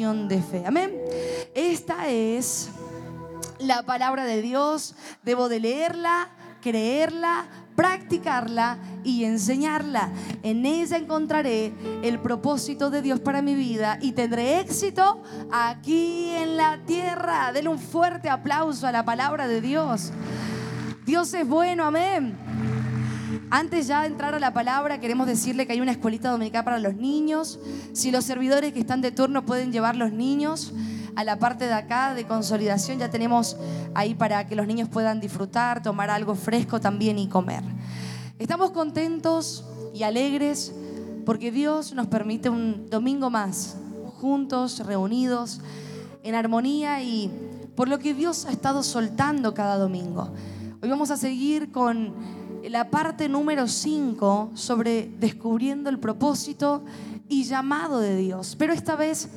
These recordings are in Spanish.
de fe. Amén. Esta es la palabra de Dios. Debo de leerla, creerla, practicarla y enseñarla. En ella encontraré el propósito de Dios para mi vida y tendré éxito aquí en la tierra. Denle un fuerte aplauso a la palabra de Dios. Dios es bueno, amén. Antes ya de entrar a la palabra, queremos decirle que hay una escuelita dominical para los niños. Si los servidores que están de turno pueden llevar los niños a la parte de acá de consolidación, ya tenemos ahí para que los niños puedan disfrutar, tomar algo fresco también y comer. Estamos contentos y alegres porque Dios nos permite un domingo más, juntos, reunidos, en armonía y por lo que Dios ha estado soltando cada domingo. Hoy vamos a seguir con la parte número 5 sobre descubriendo el propósito y llamado de Dios. Pero esta vez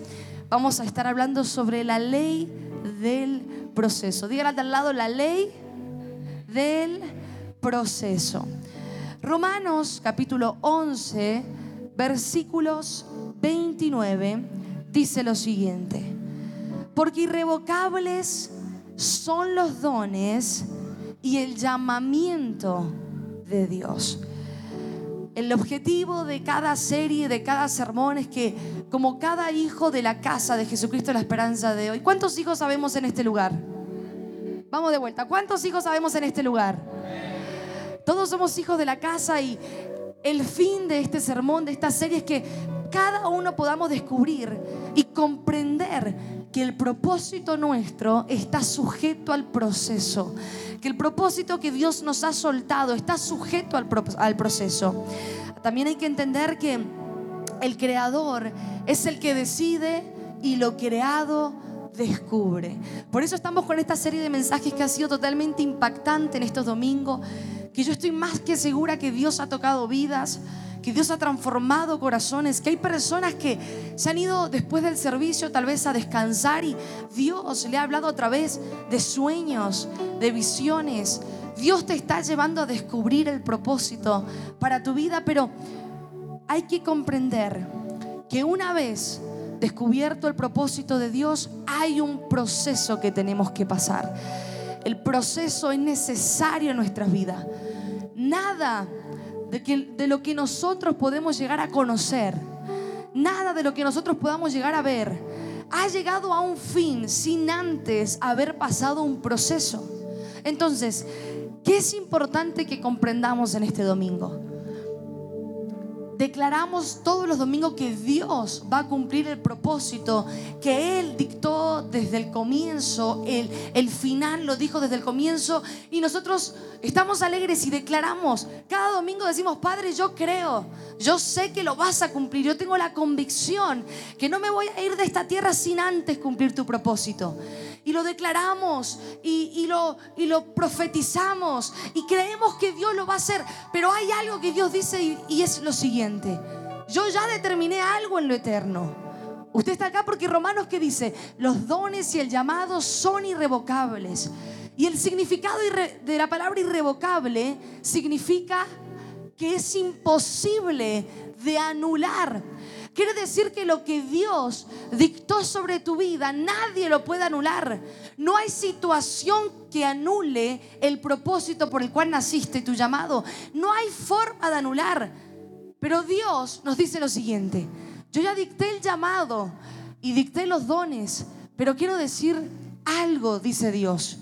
vamos a estar hablando sobre la ley del proceso. Díganle al lado la ley del proceso. Romanos capítulo 11, versículos 29, dice lo siguiente. Porque irrevocables son los dones y el llamamiento de Dios. El objetivo de cada serie, de cada sermón es que como cada hijo de la casa de Jesucristo la esperanza de hoy, ¿cuántos hijos sabemos en este lugar? Vamos de vuelta, ¿cuántos hijos sabemos en este lugar? Todos somos hijos de la casa y el fin de este sermón, de esta serie es que cada uno podamos descubrir y comprender que el propósito nuestro está sujeto al proceso, que el propósito que Dios nos ha soltado está sujeto al, proceso. También hay que entender que el creador es el que decide y lo creado descubre. Por eso estamos con esta serie de mensajes que ha sido totalmente impactante en estos domingos, que yo estoy más que segura que Dios ha tocado vidas, que Dios ha transformado corazones, que hay personas que se han ido después del servicio tal vez a descansar y Dios le ha hablado a través de sueños, de visiones. Dios te está llevando a descubrir el propósito para tu vida, pero hay que comprender que una vez descubierto el propósito de Dios, hay un proceso que tenemos que pasar. El proceso es necesario en nuestras vidas. Nada de, lo que nosotros podemos llegar a conocer, nada de lo que nosotros podamos llegar a ver, ha llegado a un fin sin antes haber pasado un proceso. Entonces, ¿qué es importante que comprendamos en este domingo? Declaramos todos los domingos que Dios va a cumplir el propósito que Él dictó desde el comienzo, el, el final lo dijo desde el comienzo. Y nosotros estamos alegres y declaramos, cada domingo decimos, Padre, yo creo, yo sé que lo vas a cumplir, yo tengo la convicción que no me voy a ir de esta tierra sin antes cumplir tu propósito. Y lo declaramos y, lo, y lo profetizamos y creemos que Dios lo va a hacer. Pero hay algo que Dios dice y, y es lo siguiente. Yo ya determiné algo en lo eterno. Usted está acá porque Romanos que dice, los dones y el llamado son irrevocables. Y el significado de la palabra irrevocable significa que es imposible de anular. Quiere decir que lo que Dios dictó sobre tu vida, nadie lo puede anular. No hay situación que anule el propósito por el cual naciste, tu llamado. No hay forma de anular. Pero Dios nos dice lo siguiente. Yo ya dicté el llamado y dicté los dones, pero quiero decir algo, dice Dios.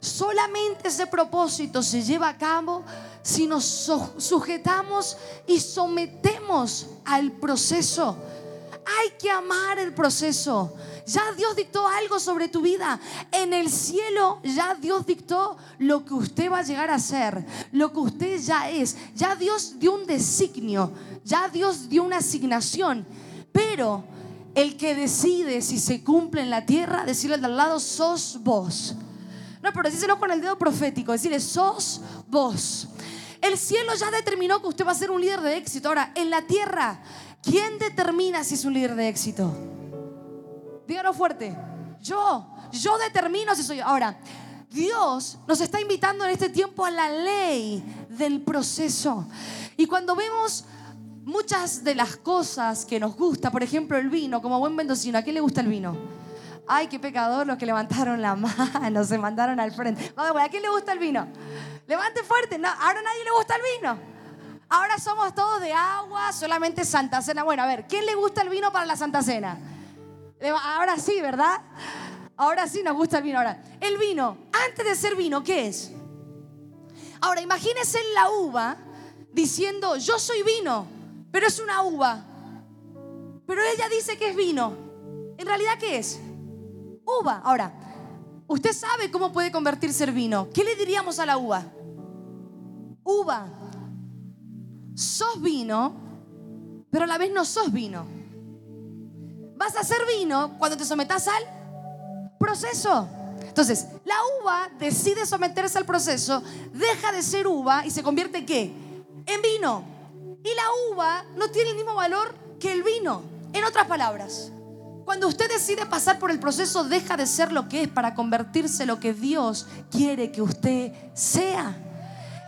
Solamente ese propósito se lleva a cabo si nos sujetamos y sometemos al proceso. Hay que amar el proceso. Ya Dios dictó algo sobre tu vida. En el cielo ya Dios dictó lo que usted va a llegar a ser, lo que usted ya es. Ya Dios dio un designio, ya Dios dio una asignación. Pero el que decide si se cumple en la tierra, decirle al lado, sos vos. No, pero decíselo con el dedo profético, decirle, sos vos. El cielo ya determinó que usted va a ser un líder de éxito. Ahora, en la tierra, ¿quién determina si es un líder de éxito? Dígalo fuerte. Yo, yo determino si soy. Ahora, Dios nos está invitando en este tiempo a la ley del proceso. Y cuando vemos muchas de las cosas que nos gusta, por ejemplo el vino, como buen mendocino, ¿a quién le gusta el vino? Ay, qué pecador los que levantaron la mano, se mandaron al frente. Vamos, ¿a quién le gusta el vino? Levante fuerte, no, ahora a nadie le gusta el vino. Ahora somos todos de agua, solamente Santa Cena. Bueno, a ver, ¿quién le gusta el vino para la Santa Cena? Ahora sí, ¿verdad? Ahora sí nos gusta el vino. Ahora, el vino, antes de ser vino, ¿qué es? Ahora, imagínense la uva diciendo, yo soy vino, pero es una uva. Pero ella dice que es vino. ¿En realidad qué es? Uva. Ahora, usted sabe cómo puede convertirse en vino. ¿Qué le diríamos a la uva? Uva. Sos vino, pero a la vez no sos vino. Vas a ser vino cuando te sometas al proceso. Entonces, la uva decide someterse al proceso, deja de ser uva y se convierte en qué? En vino. Y la uva no tiene el mismo valor que el vino. En otras palabras, cuando usted decide pasar por el proceso, deja de ser lo que es para convertirse en lo que Dios quiere que usted sea.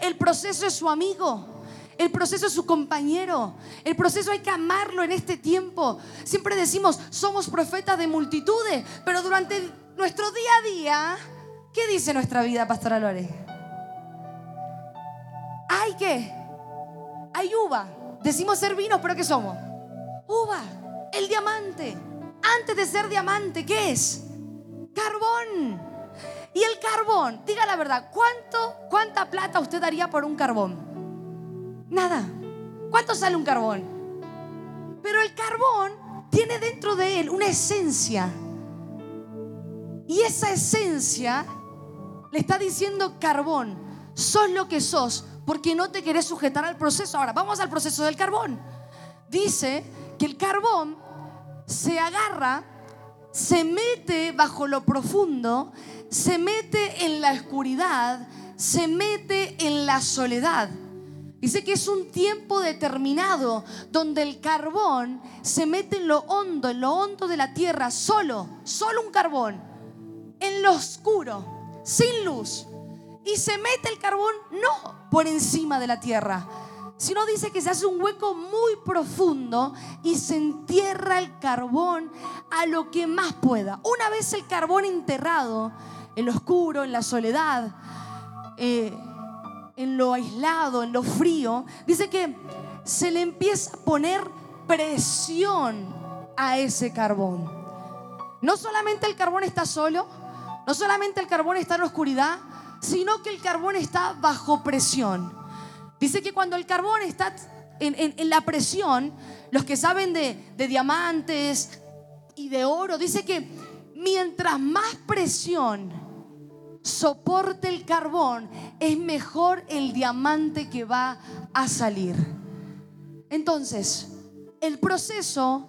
El proceso es su amigo. El proceso es su compañero. El proceso hay que amarlo en este tiempo. Siempre decimos, somos profetas de multitudes, pero durante nuestro día a día, ¿qué dice nuestra vida, Pastora Lore? ¿Hay qué? Hay uva. Decimos ser vino, pero ¿qué somos? Uva, el diamante. Antes de ser diamante, ¿qué es? Carbón. Y el carbón, diga la verdad, ¿cuánto, ¿cuánta plata usted daría por un carbón? Nada. ¿Cuánto sale un carbón? Pero el carbón tiene dentro de él una esencia y esa esencia le está diciendo carbón, sos lo que sos porque no te querés sujetar al proceso. Ahora, vamos al proceso del carbón. Dice que el carbón se agarra, se mete bajo lo profundo, se mete en la oscuridad, se mete en la soledad. Dice que es un tiempo determinado donde el carbón se mete en lo hondo, en lo hondo de la tierra, solo, solo un carbón en lo oscuro, sin luz. Y se mete el carbón no por encima de la tierra, sino dice que se hace un hueco muy profundo y se entierra el carbón a lo que más pueda. Una vez el carbón enterrado, en lo oscuro, en la soledad, eh, en lo aislado, en lo frío, dice que se le empieza a poner presión a ese carbón. No solamente el carbón está solo, no solamente el carbón está en oscuridad, sino que el carbón está bajo presión. Dice que cuando el carbón está en, la presión, los que saben de diamantes y de oro, dice que mientras más presión soporte el carbón, es mejor el diamante que va a salir. Entonces, el proceso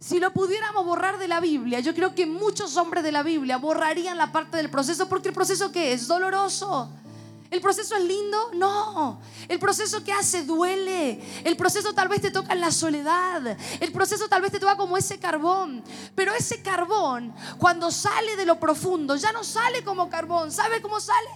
si lo pudiéramos borrar de la Biblia, yo creo que muchos hombres de la Biblia borrarían la parte del proceso porque el proceso que es doloroso. ¿El proceso es lindo? No. El proceso que hace duele. El proceso tal vez te toca en la soledad. El proceso tal vez te toca como ese carbón. Pero ese carbón, cuando sale de lo profundo, ya no sale como carbón. ¿Sabe cómo sale?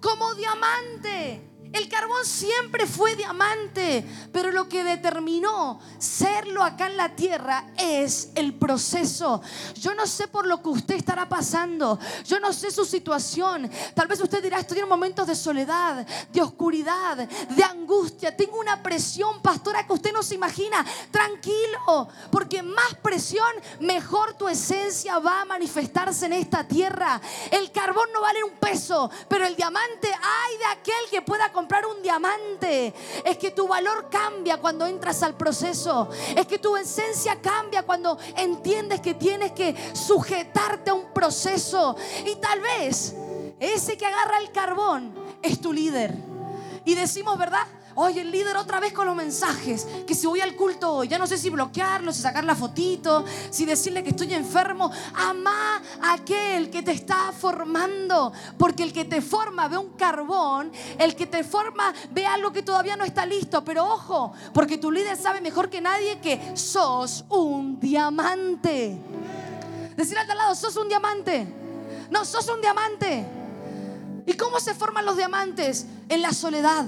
Como diamante. El carbón siempre fue diamante, pero lo que determinó serlo acá en la tierra es el proceso. Yo no sé por lo que usted estará pasando, yo no sé su situación. Tal vez usted dirá, estoy en momentos de soledad, de oscuridad, de angustia. Tengo una presión, pastora, que usted no se imagina. Tranquilo, porque más presión, mejor tu esencia va a manifestarse en esta tierra. El carbón no vale un peso, pero el diamante, hay de aquel que pueda comprar un diamante. Es que tu valor cambia cuando entras al proceso. Es que tu esencia cambia cuando entiendes que tienes que sujetarte a un proceso. Y tal vez ese que agarra el carbón es tu líder. Y decimos, ¿verdad? Oye, el líder otra vez con los mensajes. Que si voy al culto hoy, ya no sé si bloquearlo, si sacar la fotito, si decirle que estoy enfermo. Ama a aquel que te está formando. Porque el que te forma ve un carbón. El que te forma ve algo que todavía no está listo. Pero ojo, porque tu líder sabe mejor que nadie que sos un diamante. Decir al lado, sos un diamante. No, sos un diamante. ¿Y cómo se forman los diamantes? En la soledad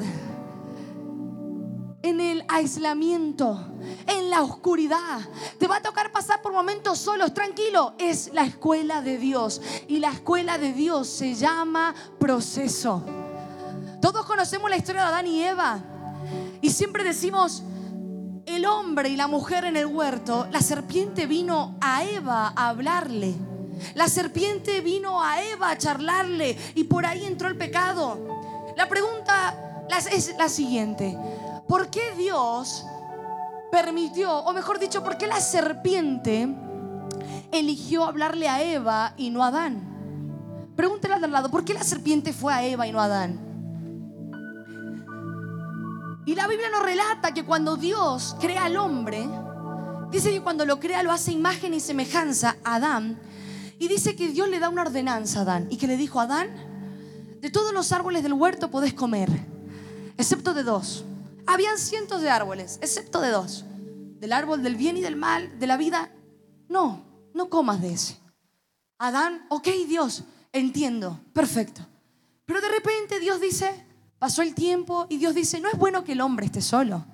en el aislamiento, en la oscuridad. Te va a tocar pasar por momentos solos, tranquilo. Es la escuela de Dios. Y la escuela de Dios se llama proceso. Todos conocemos la historia de Adán y Eva. Y siempre decimos, el hombre y la mujer en el huerto, la serpiente vino a Eva a hablarle. La serpiente vino a Eva a charlarle y por ahí entró el pecado. La pregunta es la siguiente. ¿Por qué Dios permitió, o mejor dicho, por qué la serpiente eligió hablarle a Eva y no a Adán? Pregúntale al lado, ¿por qué la serpiente fue a Eva y no a Adán? Y la Biblia nos relata que cuando Dios crea al hombre, dice que cuando lo crea lo hace imagen y semejanza a Adán. Y dice que Dios le da una ordenanza a Adán y que le dijo, Adán, de todos los árboles del huerto podés comer, excepto de dos. Habían cientos de árboles, excepto de dos. Del árbol del bien y del mal, de la vida. No, no comas de ese. Adán, ok Dios, entiendo, perfecto. Pero de repente Dios dice, pasó el tiempo y Dios dice, no es bueno que el hombre esté solo.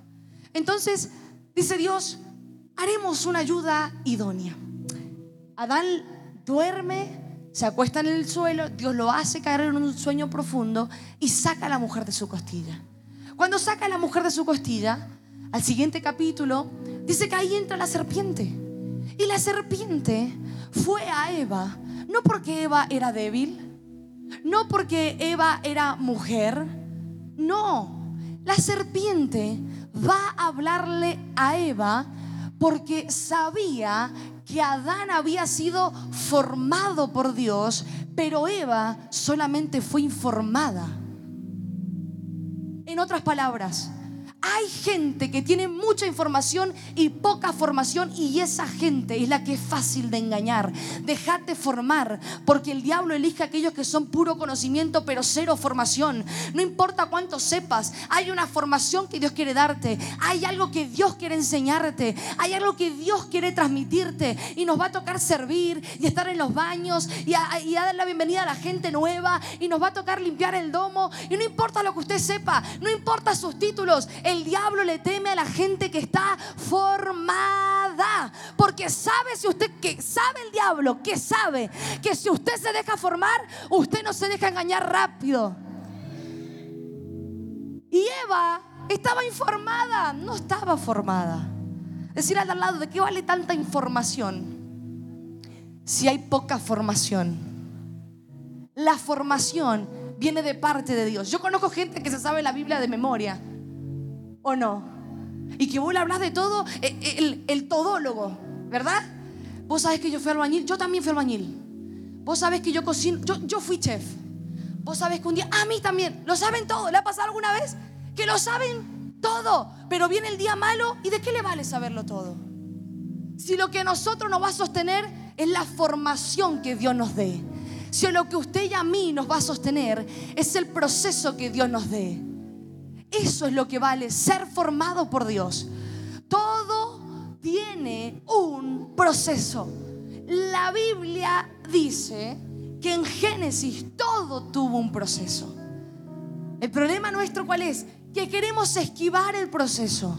Entonces dice Dios, haremos una ayuda idónea. Adán duerme, se acuesta en el suelo, Dios lo hace caer en un sueño profundo y saca a la mujer de su costilla. Cuando saca a la mujer de su costilla, al siguiente capítulo, dice que ahí entra la serpiente. Y la serpiente fue a Eva, no porque Eva era débil, no porque Eva era mujer, no, la serpiente va a hablarle a Eva porque sabía que Adán había sido formado por Dios, pero Eva solamente fue informada. En otras palabras, hay gente que tiene mucha información y poca formación y esa gente es la que es fácil de engañar. Dejate formar porque el diablo elige a aquellos que son puro conocimiento pero cero formación. No importa cuánto sepas, hay una formación que Dios quiere darte. Hay algo que Dios quiere enseñarte. Hay algo que Dios quiere transmitirte y nos va a tocar servir y estar en los baños y dar la bienvenida a la gente nueva y nos va a tocar limpiar el domo y no importa lo que usted sepa, no importa sus títulos. El diablo le teme a la gente que está formada. Porque sabe si usted que sabe el diablo, que sabe que si usted se deja formar, usted no se deja engañar rápido. Y Eva estaba informada, no estaba formada. Decir al lado, ¿de qué vale tanta información si hay poca formación? La formación viene de parte de Dios. Yo conozco gente que se sabe la Biblia de memoria o no? Y que vos le hablas de todo, eh, eh, el, todólogo, ¿verdad? Vos sabés que yo fui albañil, yo también fui albañil. Vos sabés que yo cocino, yo, yo fui chef. Vos sabés que un día, a mí también, lo saben todo. ¿Le ha pasado alguna vez? Que lo saben todo, pero viene el día malo y ¿de qué le vale saberlo todo? Si lo que nosotros nos va a sostener es la formación que Dios nos dé. Si lo que usted y a mí nos va a sostener es el proceso que Dios nos dé. Eso es lo que vale ser formado por Dios. Todo tiene un proceso. La Biblia dice que en Génesis todo tuvo un proceso. El problema nuestro cuál es? Que queremos esquivar el proceso.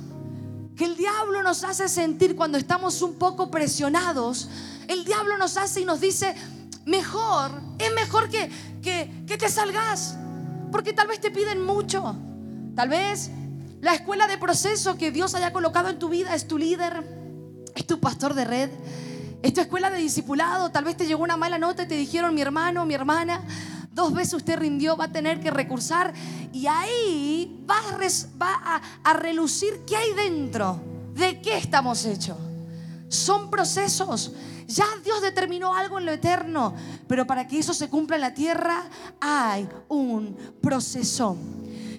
Que el diablo nos hace sentir cuando estamos un poco presionados. El diablo nos hace y nos dice, mejor, es mejor que, que, que te salgas. Porque tal vez te piden mucho. Tal vez la escuela de proceso que Dios haya colocado en tu vida es tu líder, es tu pastor de red, es tu escuela de discipulado. Tal vez te llegó una mala nota y te dijeron, mi hermano, mi hermana, dos veces usted rindió, va a tener que recursar. Y ahí va a, a relucir qué hay dentro, de qué estamos hechos. Son procesos. Ya Dios determinó algo en lo eterno, pero para que eso se cumpla en la tierra hay un proceso.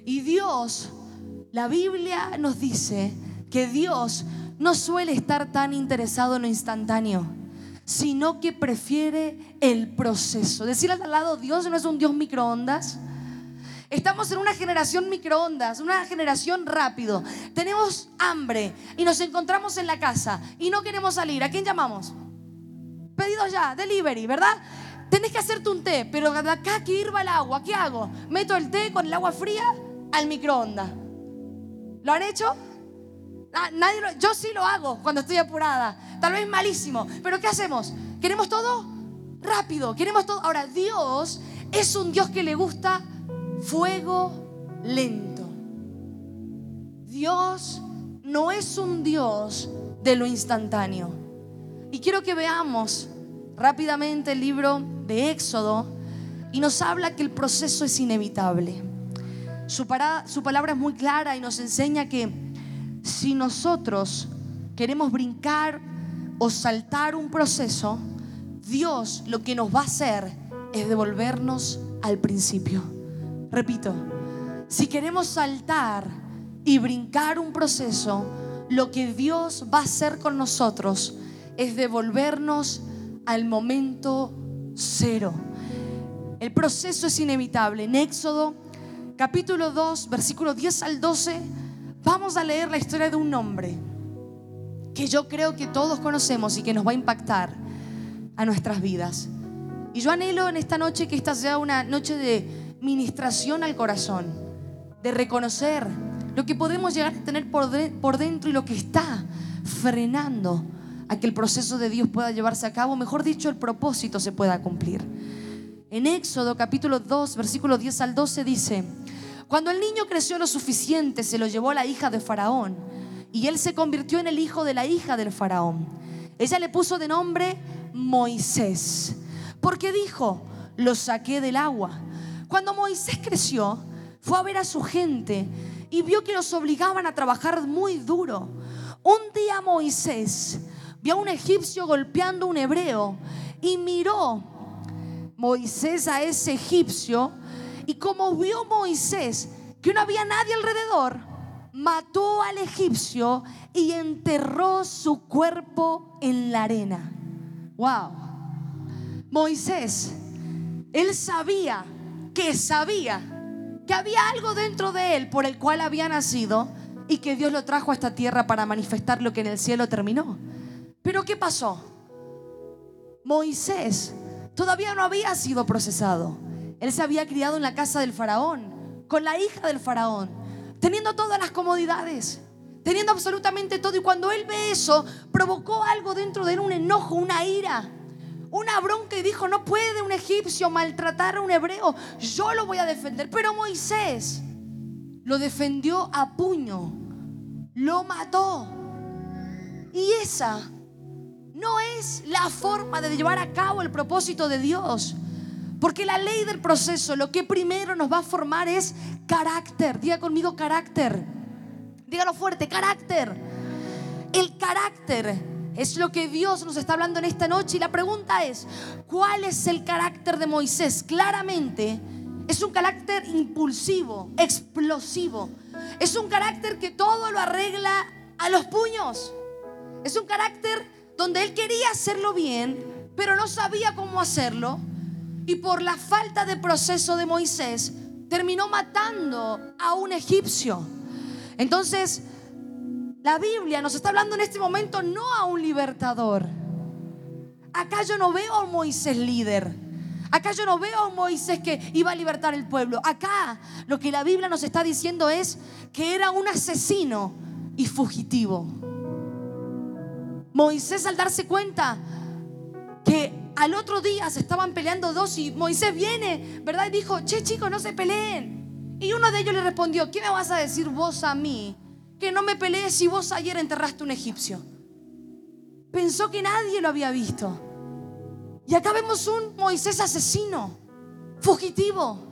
Y Dios, la Biblia nos dice que Dios no suele estar tan interesado en lo instantáneo, sino que prefiere el proceso. Decir al lado, Dios no es un Dios microondas. Estamos en una generación microondas, una generación rápido. Tenemos hambre y nos encontramos en la casa y no queremos salir. ¿A quién llamamos? Pedidos ya, delivery, ¿verdad? Tenés que hacerte un té, pero acá que irva el agua, ¿qué hago? ¿Meto el té con el agua fría? Al microondas. ¿Lo han hecho? Nadie yo sí lo hago cuando estoy apurada. Tal vez malísimo. Pero ¿qué hacemos? ¿Queremos todo? Rápido. Queremos todo. Ahora, Dios es un Dios que le gusta fuego lento. Dios no es un Dios de lo instantáneo. Y quiero que veamos rápidamente el libro de Éxodo y nos habla que el proceso es inevitable. Su, su palabra es muy clara y nos enseña que si nosotros queremos brincar o saltar un proceso, Dios lo que nos va a hacer es devolvernos al principio. Repito, si queremos saltar y brincar un proceso, lo que Dios va a hacer con nosotros es devolvernos al momento cero. El proceso es inevitable. En Éxodo capítulo 2, versículo 10 al 12, vamos a leer la historia de un hombre que yo creo que todos conocemos y que nos va a impactar a nuestras vidas. Y yo anhelo en esta noche que esta sea una noche de ministración al corazón, de reconocer lo que podemos llegar a tener por, dentro y lo que está frenando a que el proceso de Dios pueda llevarse a cabo, mejor dicho, el propósito se pueda cumplir. En Éxodo capítulo 2, versículo 10 al 12 dice, cuando el niño creció lo suficiente, se lo llevó la hija de Faraón y él se convirtió en el hijo de la hija del Faraón. Ella le puso de nombre Moisés, porque dijo, lo saqué del agua. Cuando Moisés creció, fue a ver a su gente y vio que los obligaban a trabajar muy duro. Un día Moisés vio a un egipcio golpeando a un hebreo y miró Moisés a ese egipcio y como vio Moisés que no había nadie alrededor, mató al egipcio y enterró su cuerpo en la arena. Wow. Moisés, él sabía que sabía que había algo dentro de él por el cual había nacido y que Dios lo trajo a esta tierra para manifestar lo que en el cielo terminó. Pero ¿qué pasó? Moisés todavía no había sido procesado. Él se había criado en la casa del faraón, con la hija del faraón, teniendo todas las comodidades, teniendo absolutamente todo. Y cuando él ve eso, provocó algo dentro de él, un enojo, una ira, una bronca y dijo, no puede un egipcio maltratar a un hebreo, yo lo voy a defender. Pero Moisés lo defendió a puño, lo mató. Y esa no es la forma de llevar a cabo el propósito de Dios. Porque la ley del proceso lo que primero nos va a formar es carácter. Diga conmigo carácter. Dígalo fuerte, carácter. El carácter es lo que Dios nos está hablando en esta noche y la pregunta es, ¿cuál es el carácter de Moisés? Claramente es un carácter impulsivo, explosivo. Es un carácter que todo lo arregla a los puños. Es un carácter donde él quería hacerlo bien, pero no sabía cómo hacerlo. Y por la falta de proceso de Moisés, terminó matando a un egipcio. Entonces, la Biblia nos está hablando en este momento no a un libertador. Acá yo no veo a Moisés líder. Acá yo no veo a Moisés que iba a libertar el pueblo. Acá lo que la Biblia nos está diciendo es que era un asesino y fugitivo. Moisés al darse cuenta que al otro día se estaban peleando dos y Moisés viene, ¿verdad? Y dijo, che chicos, no se peleen. Y uno de ellos le respondió, ¿qué me vas a decir vos a mí? Que no me pelees si vos ayer enterraste un egipcio. Pensó que nadie lo había visto. Y acá vemos un Moisés asesino, fugitivo.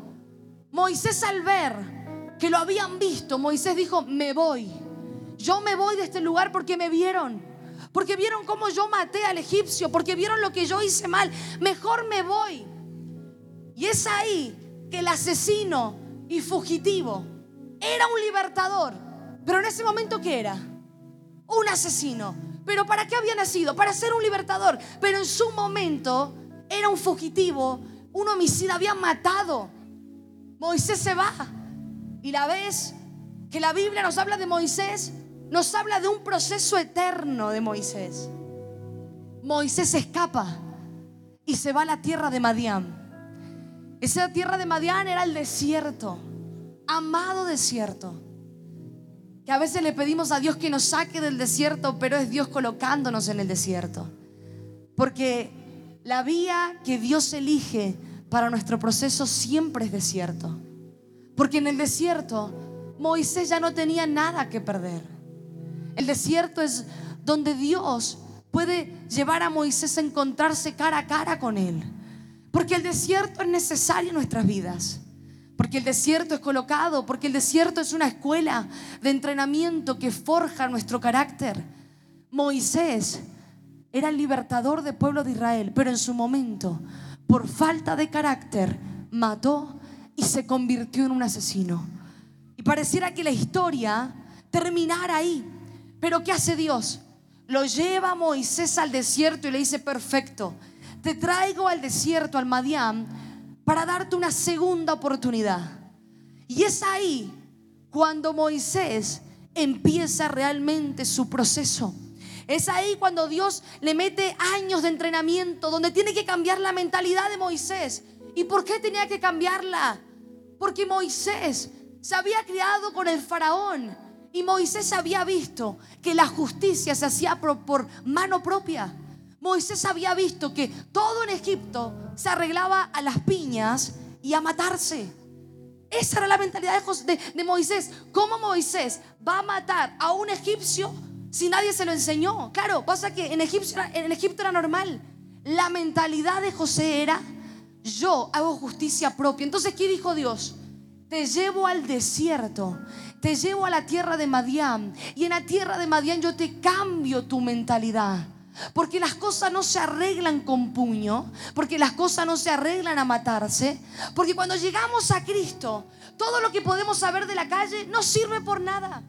Moisés al ver que lo habían visto, Moisés dijo, me voy. Yo me voy de este lugar porque me vieron porque vieron cómo yo maté al egipcio, porque vieron lo que yo hice mal. Mejor me voy. Y es ahí que el asesino y fugitivo era un libertador. Pero en ese momento, ¿qué era? Un asesino. ¿Pero para qué había nacido? Para ser un libertador. Pero en su momento era un fugitivo, un homicida, había matado. Moisés se va. Y la vez que la Biblia nos habla de Moisés, nos habla de un proceso eterno de Moisés. Moisés escapa y se va a la tierra de Madián. Esa tierra de Madián era el desierto, amado desierto. que a veces le pedimos a Dios que nos saque del desierto, pero es Dios colocándonos en el desierto. Porque la vía que Dios elige para nuestro proceso siempre es desierto. Porque en el desierto Moisés ya no tenía nada que perder. El desierto es donde Dios puede llevar a Moisés a encontrarse cara a cara con él. Porque el desierto es necesario en nuestras vidas. Porque el desierto es colocado, porque el desierto es una escuela de entrenamiento que forja nuestro carácter. Moisés era el libertador del pueblo de Israel, pero en su momento, por falta de carácter, mató y se convirtió en un asesino. Y pareciera que la historia terminara ahí. Pero ¿qué hace Dios? Lo lleva Moisés al desierto y le dice, perfecto, te traigo al desierto, al Madián, para darte una segunda oportunidad. Y es ahí cuando Moisés empieza realmente su proceso. Es ahí cuando Dios le mete años de entrenamiento, donde tiene que cambiar la mentalidad de Moisés. ¿Y por qué tenía que cambiarla? Porque Moisés se había criado con el faraón y Moisés había visto que la justicia se hacía por, mano propia. Moisés había visto que todo en Egipto se arreglaba a las piñas y a matarse. Esa era la mentalidad de, de, Moisés. ¿Cómo Moisés va a matar a un egipcio si nadie se lo enseñó? Claro, pasa que en Egipto, en Egipto era normal. La mentalidad de José era, yo hago justicia propia. Entonces, ¿qué dijo Dios? Te llevo al desierto te llevo a la tierra de Madián y en la tierra de Madián yo te cambio tu mentalidad. Porque las cosas no se arreglan con puño, porque las cosas no se arreglan a matarse, porque cuando llegamos a Cristo, todo lo que podemos saber de la calle no sirve por nada.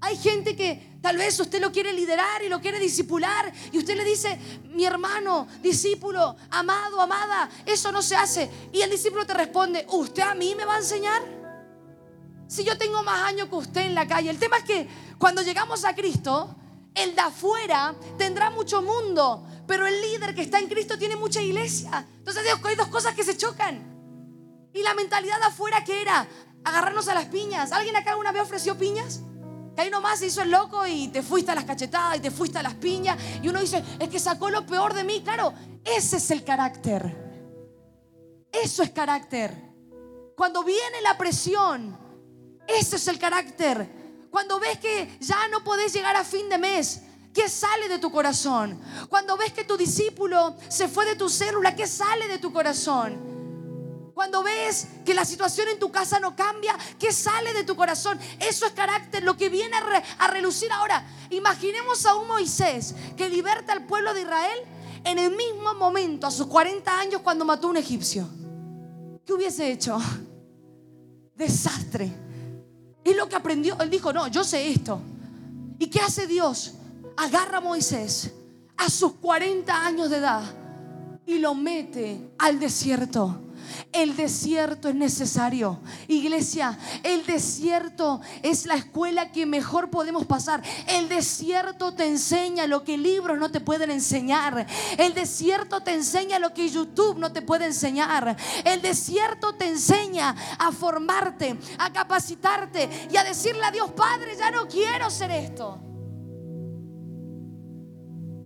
Hay gente que tal vez usted lo quiere liderar y lo quiere disipular y usted le dice, mi hermano, discípulo, amado, amada, eso no se hace. Y el discípulo te responde, ¿usted a mí me va a enseñar? Si yo tengo más años que usted en la calle. El tema es que cuando llegamos a Cristo, el de afuera tendrá mucho mundo, pero el líder que está en Cristo tiene mucha iglesia. Entonces hay dos cosas que se chocan. Y la mentalidad de afuera que era agarrarnos a las piñas. ¿Alguien acá alguna vez ofreció piñas? Que ahí nomás se hizo el loco y te fuiste a las cachetadas y te fuiste a las piñas. Y uno dice, es que sacó lo peor de mí. Claro, ese es el carácter. Eso es carácter. Cuando viene la presión, ese es el carácter. Cuando ves que ya no podés llegar a fin de mes, ¿qué sale de tu corazón? Cuando ves que tu discípulo se fue de tu célula, ¿qué sale de tu corazón? Cuando ves que la situación en tu casa no cambia, ¿qué sale de tu corazón? Eso es carácter, lo que viene a, relucir ahora. Imaginemos a un Moisés que liberta al pueblo de Israel en el mismo momento, a sus 40 años, cuando mató a un egipcio. ¿Qué hubiese hecho? Desastre. Es lo que aprendió. Él dijo, no, yo sé esto. ¿Y qué hace Dios? Agarra a Moisés a sus 40 años de edad y lo mete al desierto. El desierto es necesario. Iglesia, el desierto es la escuela que mejor podemos pasar. El desierto te enseña lo que libros no te pueden enseñar. El desierto te enseña lo que YouTube no te puede enseñar. El desierto te enseña a formarte, a capacitarte y a decirle a Dios, Padre, ya no quiero ser esto.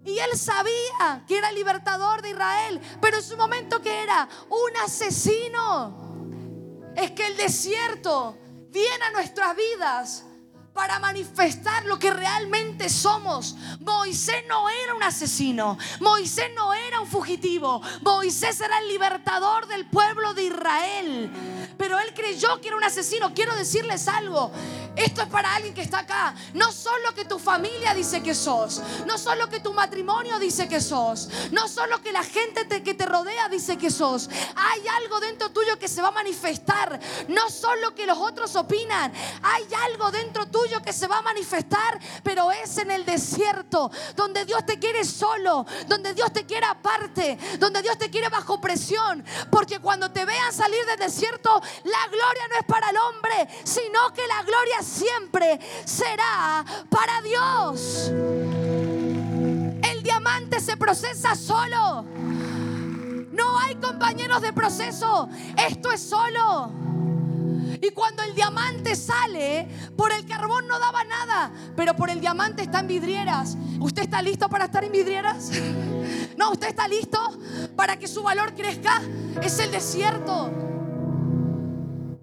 Y él sabía que era el libertador de Israel, pero en su momento que era un asesino. Es que el desierto viene a nuestras vidas para manifestar lo que realmente somos. Moisés no era un asesino, Moisés no era un fugitivo, Moisés era el libertador del pueblo de Israel. Pero él creyó que era un asesino. Quiero decirles algo, esto es para alguien que está acá. No solo que tu familia dice que sos, no solo que tu matrimonio dice que sos, no solo que la gente que te rodea dice que sos. Hay algo dentro tuyo que se va a manifestar. No solo que los otros opinan, hay algo dentro tuyo que se va a manifestar, pero es en el desierto, donde Dios te quiere solo, donde Dios te quiere aparte, donde Dios te quiere bajo presión, porque cuando te vean salir del desierto, la gloria no es para el hombre, sino que la gloria siempre será para Dios. El diamante se procesa solo. No hay compañeros de proceso. Esto es solo. Y cuando el diamante sale, por el carbón no daba nada, pero por el diamante está en vidrieras. ¿Usted está listo para estar en vidrieras? No, ¿usted está listo para que su valor crezca? Es el desierto.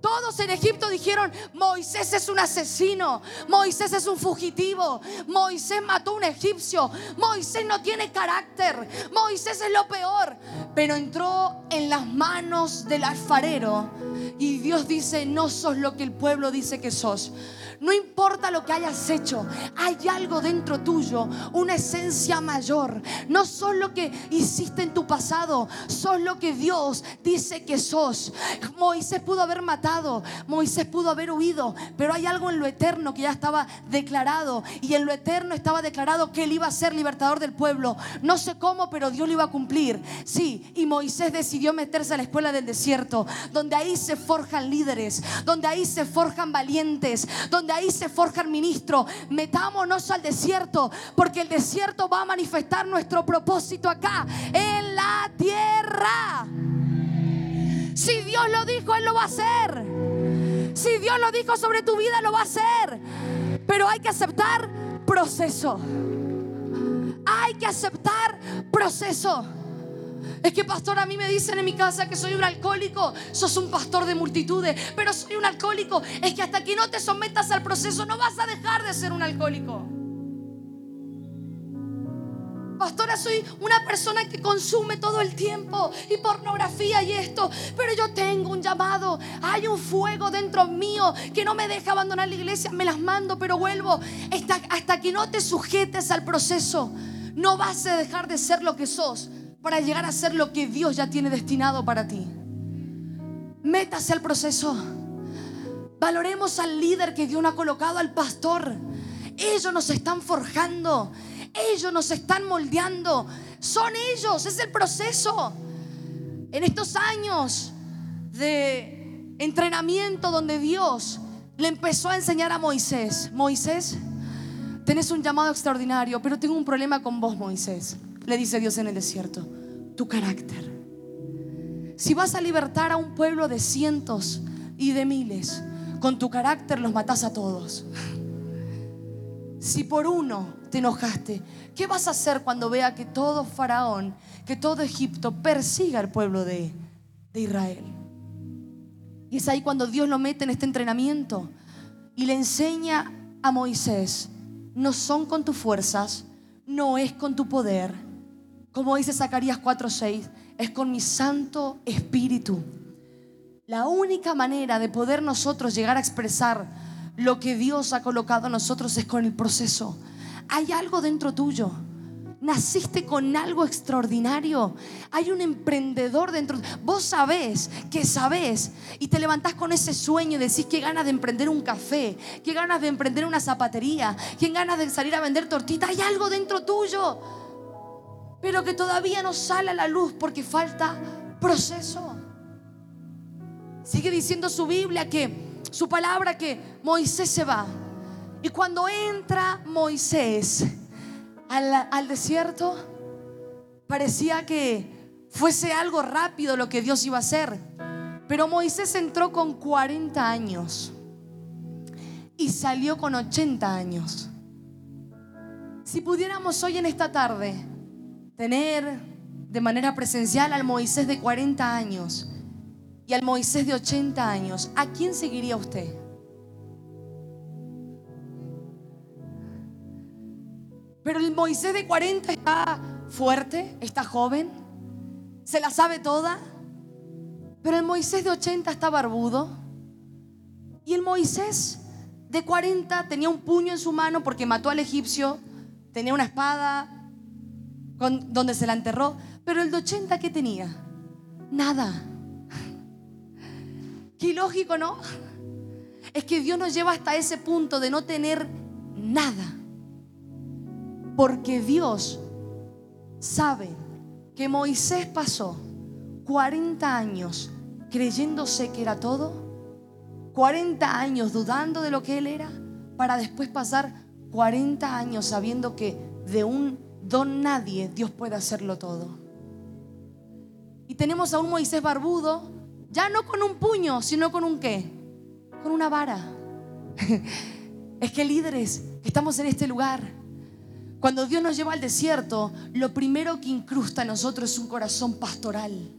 Todos en Egipto dijeron, Moisés es un asesino, Moisés es un fugitivo, Moisés mató a un egipcio, Moisés no tiene carácter, Moisés es lo peor. Pero entró en las manos del alfarero y Dios dice, no sos lo que el pueblo dice que sos. No importa lo que hayas hecho, hay algo dentro tuyo, una esencia mayor. No sos lo que hiciste en tu pasado, sos lo que Dios dice que sos. Moisés pudo haber matado, Moisés pudo haber huido, pero hay algo en lo eterno que ya estaba declarado y en lo eterno estaba declarado que él iba a ser libertador del pueblo. No sé cómo, pero Dios lo iba a cumplir. Sí, y Moisés decidió meterse a la escuela del desierto, donde ahí se forjan líderes, donde ahí se forjan valientes, donde ahí se forja el ministro. Metámonos al desierto, porque el desierto va a manifestar nuestro propósito acá, en la tierra. Si Dios lo dijo, Él lo va a hacer. Si Dios lo dijo sobre tu vida, lo va a hacer. Pero hay que aceptar proceso. Hay que aceptar proceso. Es que pastor, a mí me dicen en mi casa que soy un alcohólico. Sos un pastor de multitudes, pero soy un alcohólico. Es que hasta que no te sometas al proceso no vas a dejar de ser un alcohólico. Pastora, soy una persona que consume todo el tiempo y pornografía y esto, pero yo tengo un llamado. Hay un fuego dentro mío que no me deja abandonar la iglesia. Me las mando, pero vuelvo. Hasta, hasta que no te sujetes al proceso, no vas a dejar de ser lo que sos para llegar a ser lo que Dios ya tiene destinado para ti. Métase al proceso. Valoremos al líder que Dios nos ha colocado, al pastor. Ellos nos están forjando. Ellos nos están moldeando. Son ellos, es el proceso. En estos años de entrenamiento donde Dios le empezó a enseñar a Moisés, Moisés, tenés un llamado extraordinario, pero tengo un problema con vos, Moisés le dice Dios en el desierto, tu carácter. Si vas a libertar a un pueblo de cientos y de miles, con tu carácter los matas a todos. Si por uno te enojaste, ¿qué vas a hacer cuando vea que todo Faraón, que todo Egipto persiga al pueblo de, de Israel? Y es ahí cuando Dios lo mete en este entrenamiento y le enseña a Moisés, no son con tus fuerzas, no es con tu poder, como dice Zacarías 4:6, es con mi Santo Espíritu. La única manera de poder nosotros llegar a expresar lo que Dios ha colocado en nosotros es con el proceso. Hay algo dentro tuyo. Naciste con algo extraordinario. Hay un emprendedor dentro. Vos sabés que sabés y te levantás con ese sueño y decís que ganas de emprender un café, que ganas de emprender una zapatería, que ganas de salir a vender tortitas. Hay algo dentro tuyo pero que todavía no sale a la luz porque falta proceso. Sigue diciendo su Biblia que su palabra que Moisés se va. Y cuando entra Moisés al, al desierto, parecía que fuese algo rápido lo que Dios iba a hacer. Pero Moisés entró con 40 años y salió con 80 años. Si pudiéramos hoy en esta tarde tener de manera presencial al Moisés de 40 años y al Moisés de 80 años, ¿a quién seguiría usted? Pero el Moisés de 40 está fuerte, está joven, se la sabe toda. Pero el Moisés de 80 está barbudo. Y el Moisés de 40 tenía un puño en su mano porque mató al egipcio, tenía una espada, donde se la enterró. Pero el de 80, ¿qué tenía? Nada. Qué ilógico, ¿no? Es que Dios nos lleva hasta ese punto de no tener nada. Porque Dios sabe que Moisés pasó 40 años creyéndose que era todo, 40 años dudando de lo que él era, para después pasar 40 años sabiendo que de un don nadie, Dios puede hacerlo todo. Y tenemos a un Moisés barbudo, ya no con un puño, sino con un qué? con una vara. Es que líderes, estamos en este lugar. Cuando Dios nos lleva al desierto, lo primero que incrusta en nosotros es un corazón pastoral.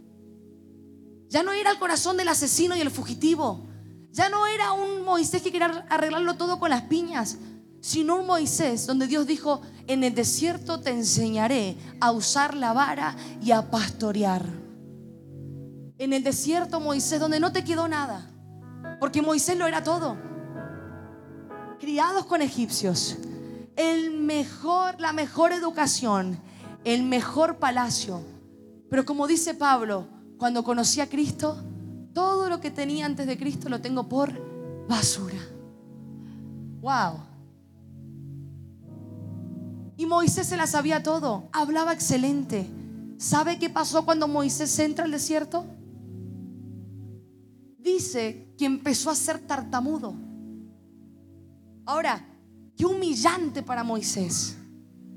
Ya no era el corazón del asesino y el fugitivo. Ya no era un Moisés que quería arreglarlo todo con las piñas, sino un Moisés donde Dios dijo, en el desierto te enseñaré a usar la vara y a pastorear. En el desierto, Moisés, donde no te quedó nada, porque Moisés lo era todo. Criados con egipcios, el mejor, la mejor educación, el mejor palacio. Pero como dice Pablo, cuando conocí a Cristo, todo lo que tenía antes de Cristo lo tengo por basura. Wow. Y Moisés se la sabía todo, hablaba excelente. ¿Sabe qué pasó cuando Moisés entra al desierto? Dice que empezó a ser tartamudo. Ahora, qué humillante para Moisés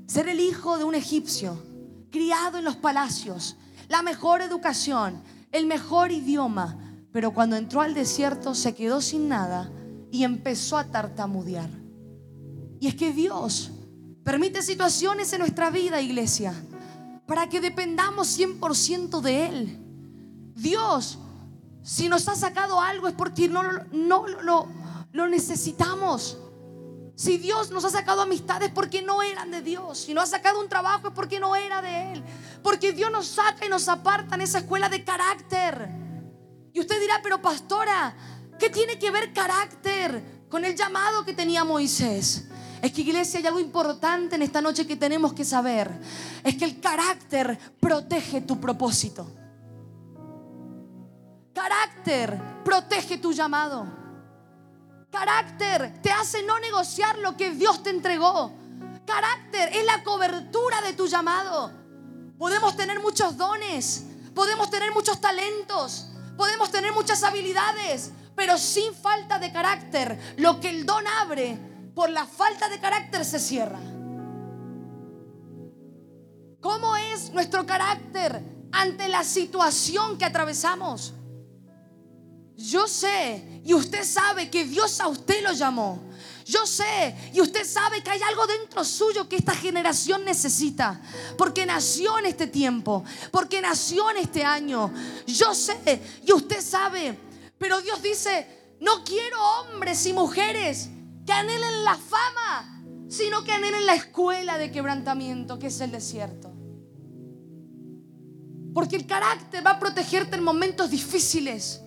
ser el hijo de un egipcio, criado en los palacios, la mejor educación, el mejor idioma, pero cuando entró al desierto se quedó sin nada y empezó a tartamudear. Y es que Dios Permite situaciones en nuestra vida, iglesia, para que dependamos 100% de Él. Dios, si nos ha sacado algo es porque no, lo necesitamos. Si Dios nos ha sacado amistades porque no eran de Dios. Si nos ha sacado un trabajo es porque no era de Él. Porque Dios nos saca y nos aparta en esa escuela de carácter. Y usted dirá, pero pastora, ¿qué tiene que ver carácter con el llamado que tenía Moisés? Es que iglesia hay algo importante en esta noche que tenemos que saber. Es que el carácter protege tu propósito. Carácter protege tu llamado. Carácter te hace no negociar lo que Dios te entregó. Carácter es la cobertura de tu llamado. Podemos tener muchos dones, podemos tener muchos talentos, podemos tener muchas habilidades, pero sin falta de carácter, lo que el don abre por la falta de carácter se cierra. ¿Cómo es nuestro carácter ante la situación que atravesamos? Yo sé y usted sabe que Dios a usted lo llamó. Yo sé y usted sabe que hay algo dentro suyo que esta generación necesita. Porque nació en este tiempo, porque nació en este año. Yo sé y usted sabe. Pero Dios dice, no quiero hombres y mujeres que anhelen la fama, sino que anhelen la escuela de quebrantamiento, que es el desierto. Porque el carácter va a protegerte en momentos difíciles.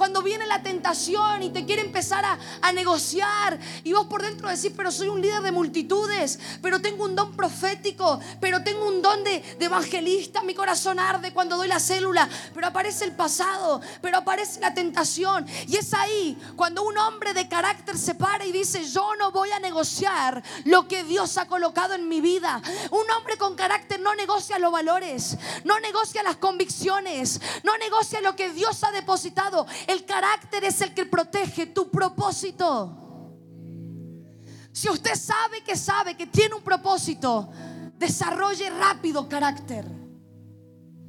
Cuando viene la tentación y te quiere empezar a, negociar y vos por dentro decís, pero soy un líder de multitudes, pero tengo un don profético, pero tengo un don de, de evangelista, mi corazón arde cuando doy la célula, pero aparece el pasado, pero aparece la tentación. Y es ahí cuando un hombre de carácter se para y dice, yo no voy a negociar lo que Dios ha colocado en mi vida. Un hombre con carácter no negocia los valores, no negocia las convicciones, no negocia lo que Dios ha depositado. El carácter es el que protege tu propósito. Si usted sabe que sabe que tiene un propósito, desarrolle rápido carácter.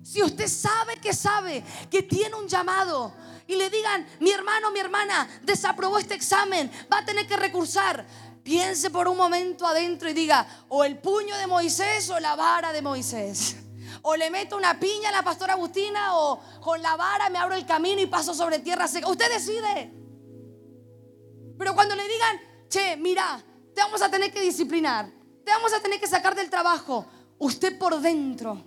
Si usted sabe que sabe que tiene un llamado y le digan, mi hermano, mi hermana, desaprobó este examen, va a tener que recursar. Piense por un momento adentro y diga, o el puño de Moisés o la vara de Moisés. O le meto una piña a la pastora Agustina o con la vara me abro el camino y paso sobre tierra seca. Usted decide. Pero cuando le digan, che, mira, te vamos a tener que disciplinar, te vamos a tener que sacar del trabajo, usted por dentro,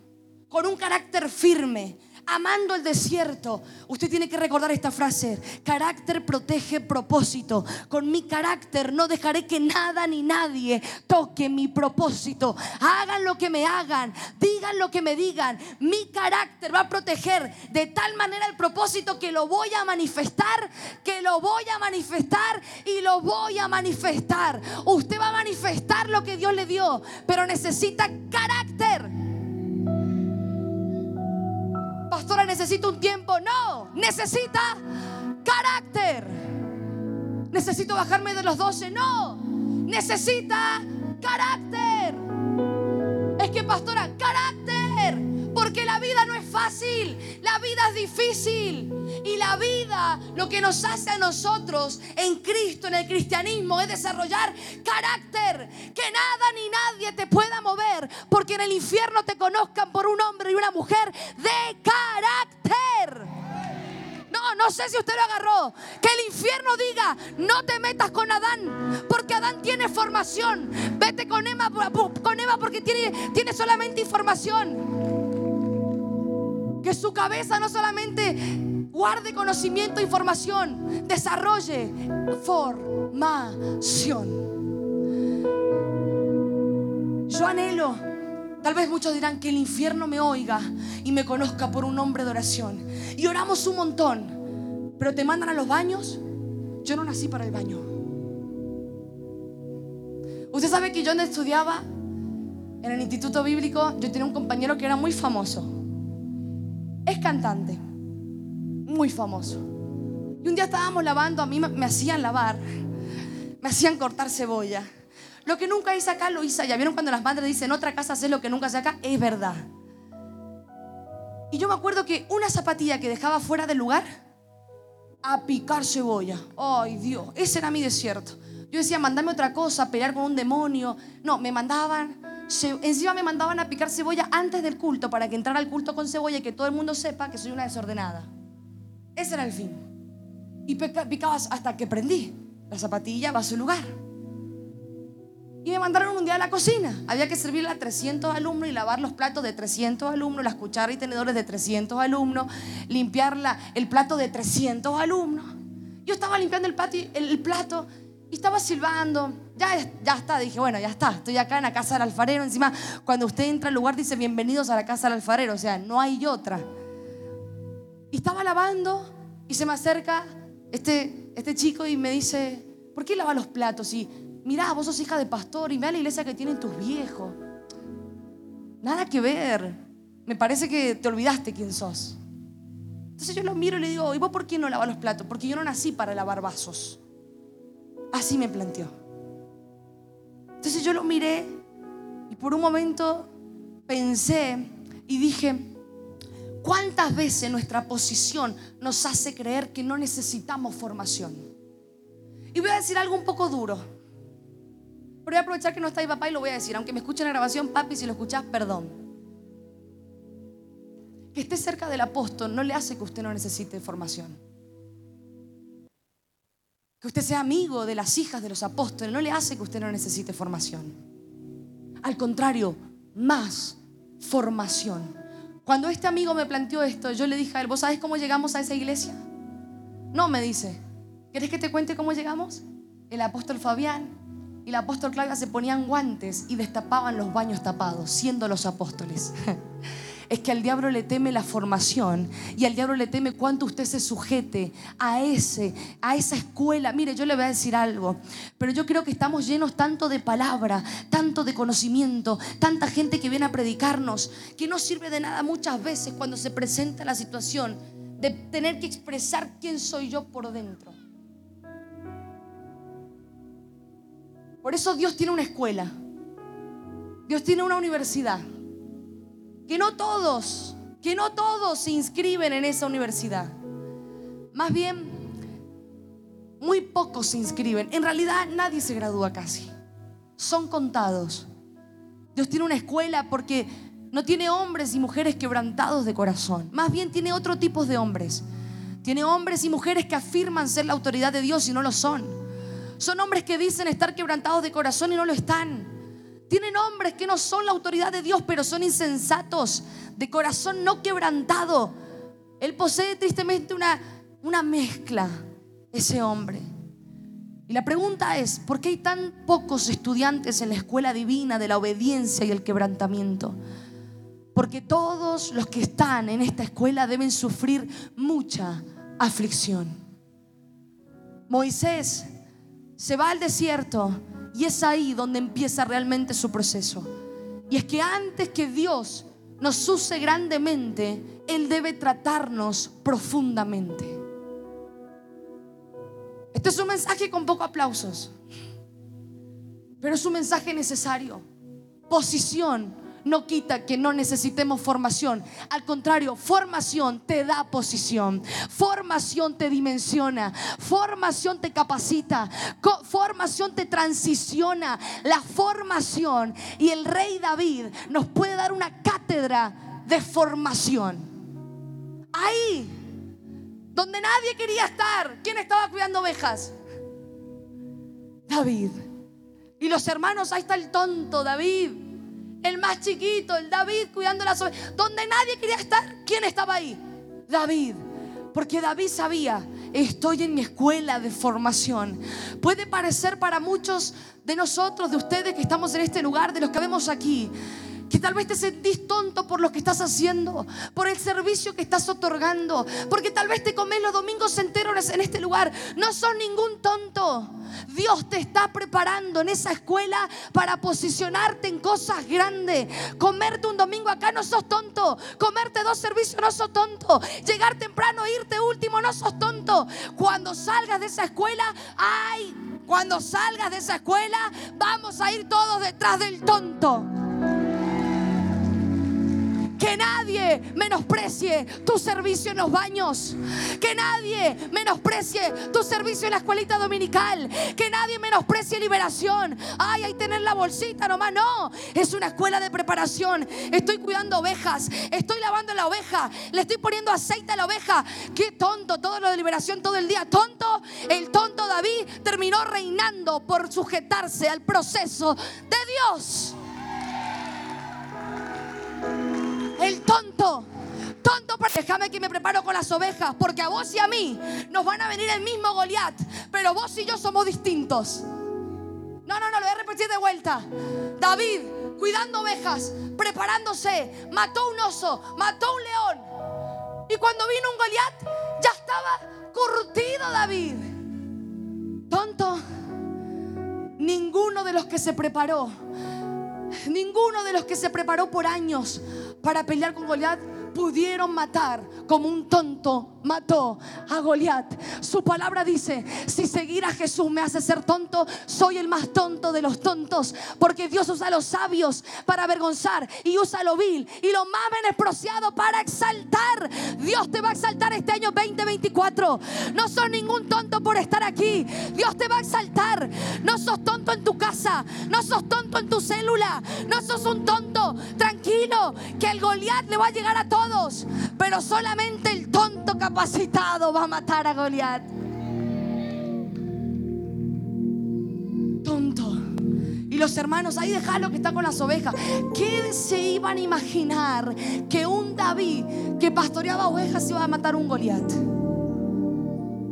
con un carácter firme, amando el desierto. Usted tiene que recordar esta frase. Carácter protege propósito. Con mi carácter no dejaré que nada ni nadie toque mi propósito. Hagan lo que me hagan. Digan lo que me digan. Mi carácter va a proteger de tal manera el propósito que lo voy a manifestar, que lo voy a manifestar y lo voy a manifestar. Usted va a manifestar lo que Dios le dio, pero necesita carácter pastora, necesito un tiempo. No, necesita carácter. Necesito bajarme de los 12. No, necesita carácter. Es que, pastora, carácter. Porque la vida no fácil, la vida es difícil. Y la vida, lo que nos hace a nosotros en Cristo, en el cristianismo, es desarrollar carácter. Que nada ni nadie te pueda mover, porque en el infierno te conozcan por un hombre y una mujer de carácter. No, no sé si usted lo agarró. Que el infierno diga, no te metas con Adán, porque Adán tiene formación. Vete con Eva, con Eva porque tiene, tiene solamente información. Que su cabeza no solamente guarde conocimiento e información, desarrolle formación. Yo anhelo Tal vez muchos dirán que el infierno me oiga y me conozca por un hombre de oración. Y oramos un montón, pero te mandan a los baños. Yo no nací para el baño. Usted sabe que yo donde estudiaba, en el instituto bíblico, yo tenía un compañero que era muy famoso. Es cantante, muy famoso. Y un día estábamos lavando, a mí me hacían lavar, me hacían cortar cebolla. Lo que nunca hice acá lo hice allá. ¿Vieron cuando las madres dicen otra casa haces lo que nunca hace acá? Es verdad. Y yo me acuerdo que una zapatilla que dejaba fuera del lugar, a picar cebolla. Ay Dios, ese era mi desierto. Yo decía, mandame otra cosa, pelear con un demonio. No, me mandaban, encima me mandaban a picar cebolla antes del culto para que entrara al culto con cebolla y que todo el mundo sepa que soy una desordenada. Ese era el fin. Y picabas hasta que prendí. La zapatilla va a su lugar. Y me mandaron un día a la cocina. Había que servirle a 300 alumnos y lavar los platos de 300 alumnos, las cucharas y tenedores de 300 alumnos, limpiar el plato de 300 alumnos. Yo estaba limpiando el, y, el, plato y estaba silbando. Ya, ya está, dije, bueno, ya está. Estoy acá en la casa del alfarero. Encima, cuando usted entra al lugar, dice bienvenidos a la casa del alfarero. O sea, no hay otra. Y estaba lavando y se me acerca este, este chico y me dice, ¿por qué lava los platos? Y mirá, vos sos hija de pastor y mira la iglesia que tienen tus viejos. Nada que ver. Me parece que te olvidaste quién sos. Entonces yo lo miro y le digo, ¿y vos por qué no lavas los platos? Porque yo no nací para lavar vasos. Así me planteó. Entonces yo lo miré y por un momento pensé y dije, ¿cuántas veces nuestra posición nos hace creer que no necesitamos formación? Y voy a decir algo un poco duro. Pero voy a aprovechar que no está mi papá y lo voy a decir. Aunque me escuchen la grabación, papi, si lo escuchás, perdón. Que esté cerca del apóstol no le hace que usted no necesite formación. Que usted sea amigo de las hijas de los apóstoles no le hace que usted no necesite formación. Al contrario, más formación. Cuando este amigo me planteó esto, yo le dije a él, ¿vos sabés cómo llegamos a esa iglesia? No, me dice. ¿Querés que te cuente cómo llegamos? El apóstol Fabián, y el apóstol Claudia se ponían guantes y destapaban los baños tapados, siendo los apóstoles. Es que al diablo le teme la formación y al diablo le teme cuánto usted se sujete a ese, a esa escuela. Mire, yo le voy a decir algo, pero yo creo que estamos llenos tanto de palabra, tanto de conocimiento, tanta gente que viene a predicarnos, que no sirve de nada muchas veces cuando se presenta la situación de tener que expresar quién soy yo por dentro. Por eso Dios tiene una escuela. Dios tiene una universidad. Que no todos, que no todos se inscriben en esa universidad. Más bien, muy pocos se inscriben. En realidad nadie se gradúa casi. Son contados. Dios tiene una escuela porque no tiene hombres y mujeres quebrantados de corazón. Más bien tiene otro tipo de hombres. Tiene hombres y mujeres que afirman ser la autoridad de Dios y no lo son. Son hombres que dicen estar quebrantados de corazón y no lo están. Tienen hombres que no son la autoridad de Dios, pero son insensatos, de corazón no quebrantado. Él posee tristemente una, una mezcla, ese hombre. Y la pregunta es, ¿por qué hay tan pocos estudiantes en la escuela divina de la obediencia y el quebrantamiento? Porque todos los que están en esta escuela deben sufrir mucha aflicción. Moisés se va al desierto y es ahí donde empieza realmente su proceso. Y es que antes que Dios nos use grandemente, Él debe tratarnos profundamente. Este es un mensaje con pocos aplausos, pero es un mensaje necesario. Posición no quita que no necesitemos formación. Al contrario, formación te da posición. Formación te dimensiona. Formación te capacita. Formación te transiciona. La formación. Y el rey David nos puede dar una cátedra de formación. Ahí, donde nadie quería estar. ¿Quién estaba cuidando ovejas? David. Y los hermanos, ahí está el tonto David, el más chiquito, el David cuidando las ovejas. Donde nadie quería estar, ¿quién estaba ahí? David. Porque David sabía, estoy en mi escuela de formación. Puede parecer para muchos de nosotros, de ustedes que estamos en este lugar, de los que vemos aquí, que tal vez te sentís tonto por lo que estás haciendo, por el servicio que estás otorgando, porque tal vez te comes los domingos enteros en este lugar. No sos ningún tonto. Dios te está preparando en esa escuela para posicionarte en cosas grandes. Comerte un domingo acá no sos tonto. Comerte dos servicios no sos tonto. Llegar temprano, irte último no sos tonto. Cuando salgas de esa escuela, ay, cuando salgas de esa escuela, vamos a ir todos detrás del tonto. Que nadie menosprecie tu servicio en los baños. Que nadie menosprecie tu servicio en la escuelita dominical. Que nadie menosprecie liberación. Ay, hay tener la bolsita nomás. No, es una escuela de preparación. Estoy cuidando ovejas. Estoy lavando la oveja. Le estoy poniendo aceite a la oveja. Qué tonto, todo lo de liberación todo el día. Tonto, el tonto David terminó reinando por sujetarse al proceso de Dios. El tonto. Tonto, déjame que me preparo con las ovejas, porque a vos y a mí nos van a venir el mismo Goliat, pero vos y yo somos distintos. No, no, no, lo voy a repetir de vuelta. David, cuidando ovejas, preparándose, mató un oso, mató un león. Y cuando vino un Goliat, ya estaba curtido David. Tonto, ninguno de los que se preparó, ninguno de los que se preparó por años para pelear con Goliat pudieron matar como un tonto mató a Goliat. Su palabra dice, si seguir a Jesús me hace ser tonto, soy el más tonto de los tontos, porque Dios usa a los sabios para avergonzar y usa lo vil y lo más menospreciado para exaltar. Dios te va a exaltar este año 2024. No sos ningún tonto por estar aquí. Dios te va a exaltar. No sos tonto en tu casa, no sos tonto en tu célula, no sos un tonto. Tranquilo, que el Goliat le va a llegar a todos, pero solamente el tonto capacitado va a matar a Goliat. Tonto. Y los hermanos, ahí lo que está con las ovejas. ¿Qué se iban a imaginar que un David que pastoreaba ovejas iba a matar un Goliat?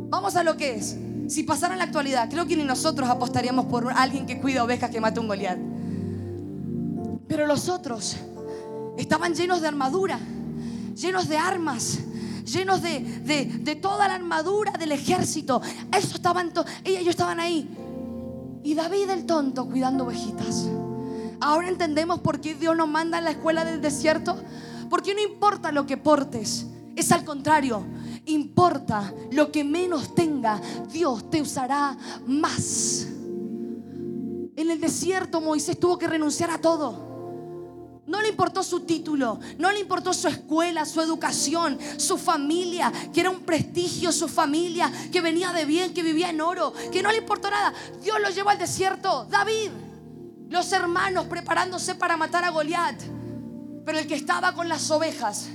Vamos a lo que es. Si pasara en la actualidad, creo que ni nosotros apostaríamos por alguien que cuida ovejas que mate un Goliat. Pero los otros estaban llenos de armadura, llenos de armas, llenos de, toda la armadura del ejército. Eso estaban, ellos estaban ahí. Y David el tonto cuidando ovejitas. Ahora entendemos por qué Dios nos manda a la escuela del desierto. Porque no importa lo que portes, es al contrario. Importa lo que menos tenga, Dios te usará más. En el desierto Moisés tuvo que renunciar a todo. No le importó su título, no le importó su escuela, su educación, su familia, que era un prestigio, su familia, que venía de bien, que vivía en oro, que no le importó nada. Dios lo llevó al desierto. David, los hermanos preparándose para matar a Goliat. Pero el que estaba con las ovejas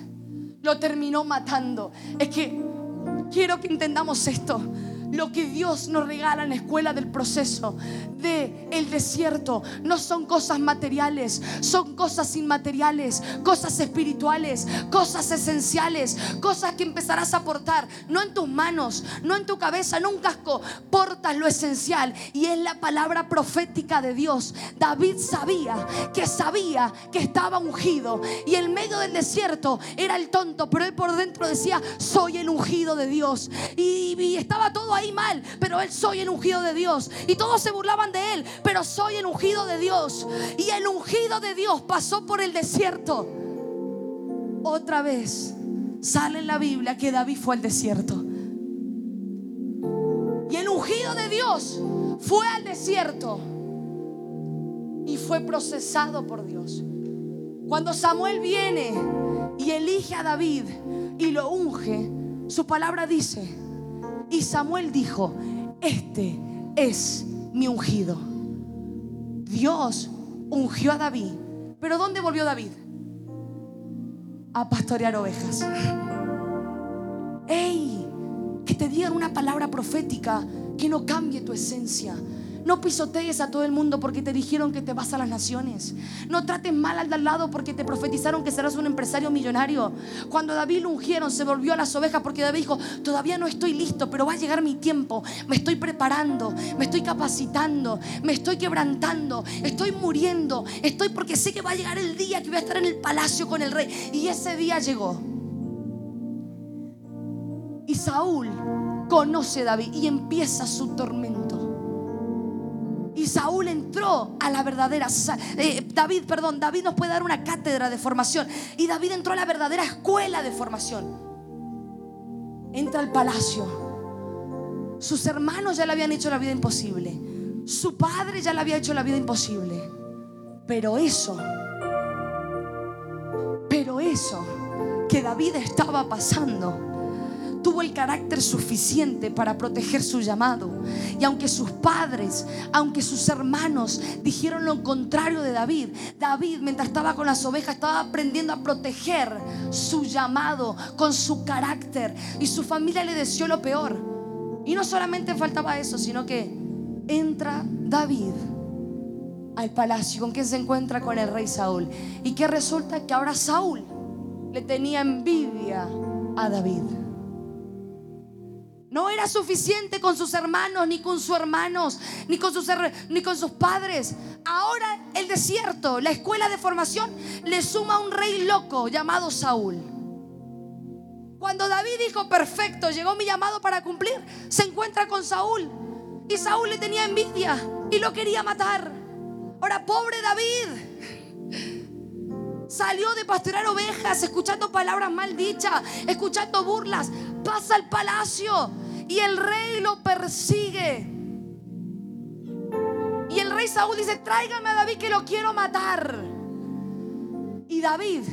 lo terminó matando. Es que quiero que entendamos esto. Lo que Dios nos regala en la escuela del proceso de el desierto no son cosas materiales, son cosas inmateriales, cosas espirituales, cosas esenciales, cosas que empezarás a portar, no en tus manos, no en tu cabeza, no un casco, portas lo esencial y es la palabra profética de Dios. David sabía que sabía que estaba ungido y en medio del desierto era el tonto, pero él por dentro decía, soy el ungido de Dios y, y estaba todo ahí mal, pero él soy el ungido de Dios y todos se burlaban de él, pero soy el ungido de Dios. Y el ungido de Dios pasó por el desierto. Otra vez sale en la Biblia que David fue al desierto. Y el ungido de Dios fue al desierto y fue procesado por Dios. Cuando Samuel viene y elige a David y lo unge, su palabra dice, y Samuel dijo, este es mi ungido. Dios ungió a David. Pero ¿dónde volvió David? A pastorear ovejas. ¡Ey! Que te digan una palabra profética que no cambie tu esencia. No pisotees a todo el mundo porque te dijeron que te vas a las naciones. No trates mal al de al lado porque te profetizaron que serás un empresario millonario. Cuando David lo ungieron, se volvió a las ovejas porque David dijo, todavía no estoy listo, pero va a llegar mi tiempo. Me estoy preparando, me estoy capacitando, me estoy quebrantando, estoy muriendo. Estoy porque sé que va a llegar el día que voy a estar en el palacio con el rey. Y ese día llegó. Y Saúl conoce a David y empieza su tormento. Y Saúl entró a la verdadera, eh, David, perdón, David nos puede dar una cátedra de formación. Y David entró a la verdadera escuela de formación. Entra al palacio. Sus hermanos ya le habían hecho la vida imposible. Su padre ya le había hecho la vida imposible. Pero eso, pero eso que David estaba pasando tuvo el carácter suficiente para proteger su llamado. Y aunque sus padres, aunque sus hermanos dijeron lo contrario de David, David mientras estaba con las ovejas estaba aprendiendo a proteger su llamado con su carácter. Y su familia le deseó lo peor. Y no solamente faltaba eso, sino que entra David al palacio con quien se encuentra con el rey Saúl. Y que resulta que ahora Saúl le tenía envidia a David. No era suficiente con sus hermanos, ni con sus hermanos, ni con sus, ni con sus padres. Ahora el desierto, la escuela de formación, le suma un rey loco llamado Saúl. Cuando David dijo, perfecto, llegó mi llamado para cumplir, se encuentra con Saúl. Y Saúl le tenía envidia y lo quería matar. Ahora, pobre David. Salió de pastorear ovejas, escuchando palabras maldichas, escuchando burlas. Pasa al palacio y el rey lo persigue. Y el rey Saúl dice, tráigame a David que lo quiero matar. Y David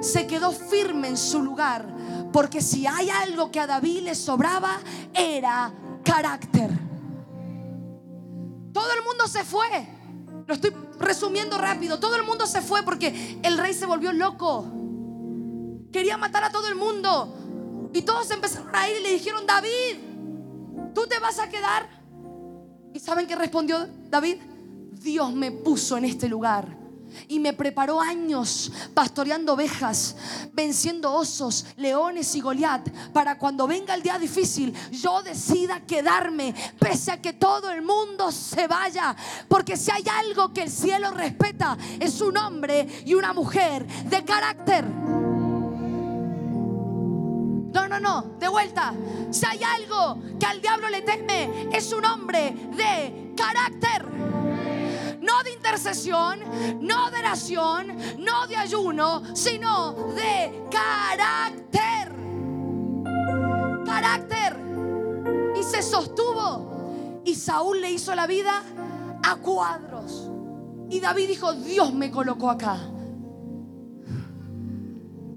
se quedó firme en su lugar, porque si hay algo que a David le sobraba, era carácter. Todo el mundo se fue. Lo estoy resumiendo rápido. Todo el mundo se fue porque el rey se volvió loco. Quería matar a todo el mundo. Y todos empezaron a ir y le dijeron, David, ¿tú te vas a quedar? ¿Y saben qué respondió David? Dios me puso en este lugar y me preparó años pastoreando ovejas, venciendo osos, leones y Goliat, para cuando venga el día difícil, yo decida quedarme, pese a que todo el mundo se vaya. Porque si hay algo que el cielo respeta, es un hombre y una mujer de carácter. No, de vuelta. Si hay algo que al diablo le teme, es un hombre de carácter no de intercesión, no de oración, no de ayuno, sino de carácter. Carácter. Y se sostuvo. Y Saúl le hizo la vida a cuadros. Y David dijo, Dios me colocó acá.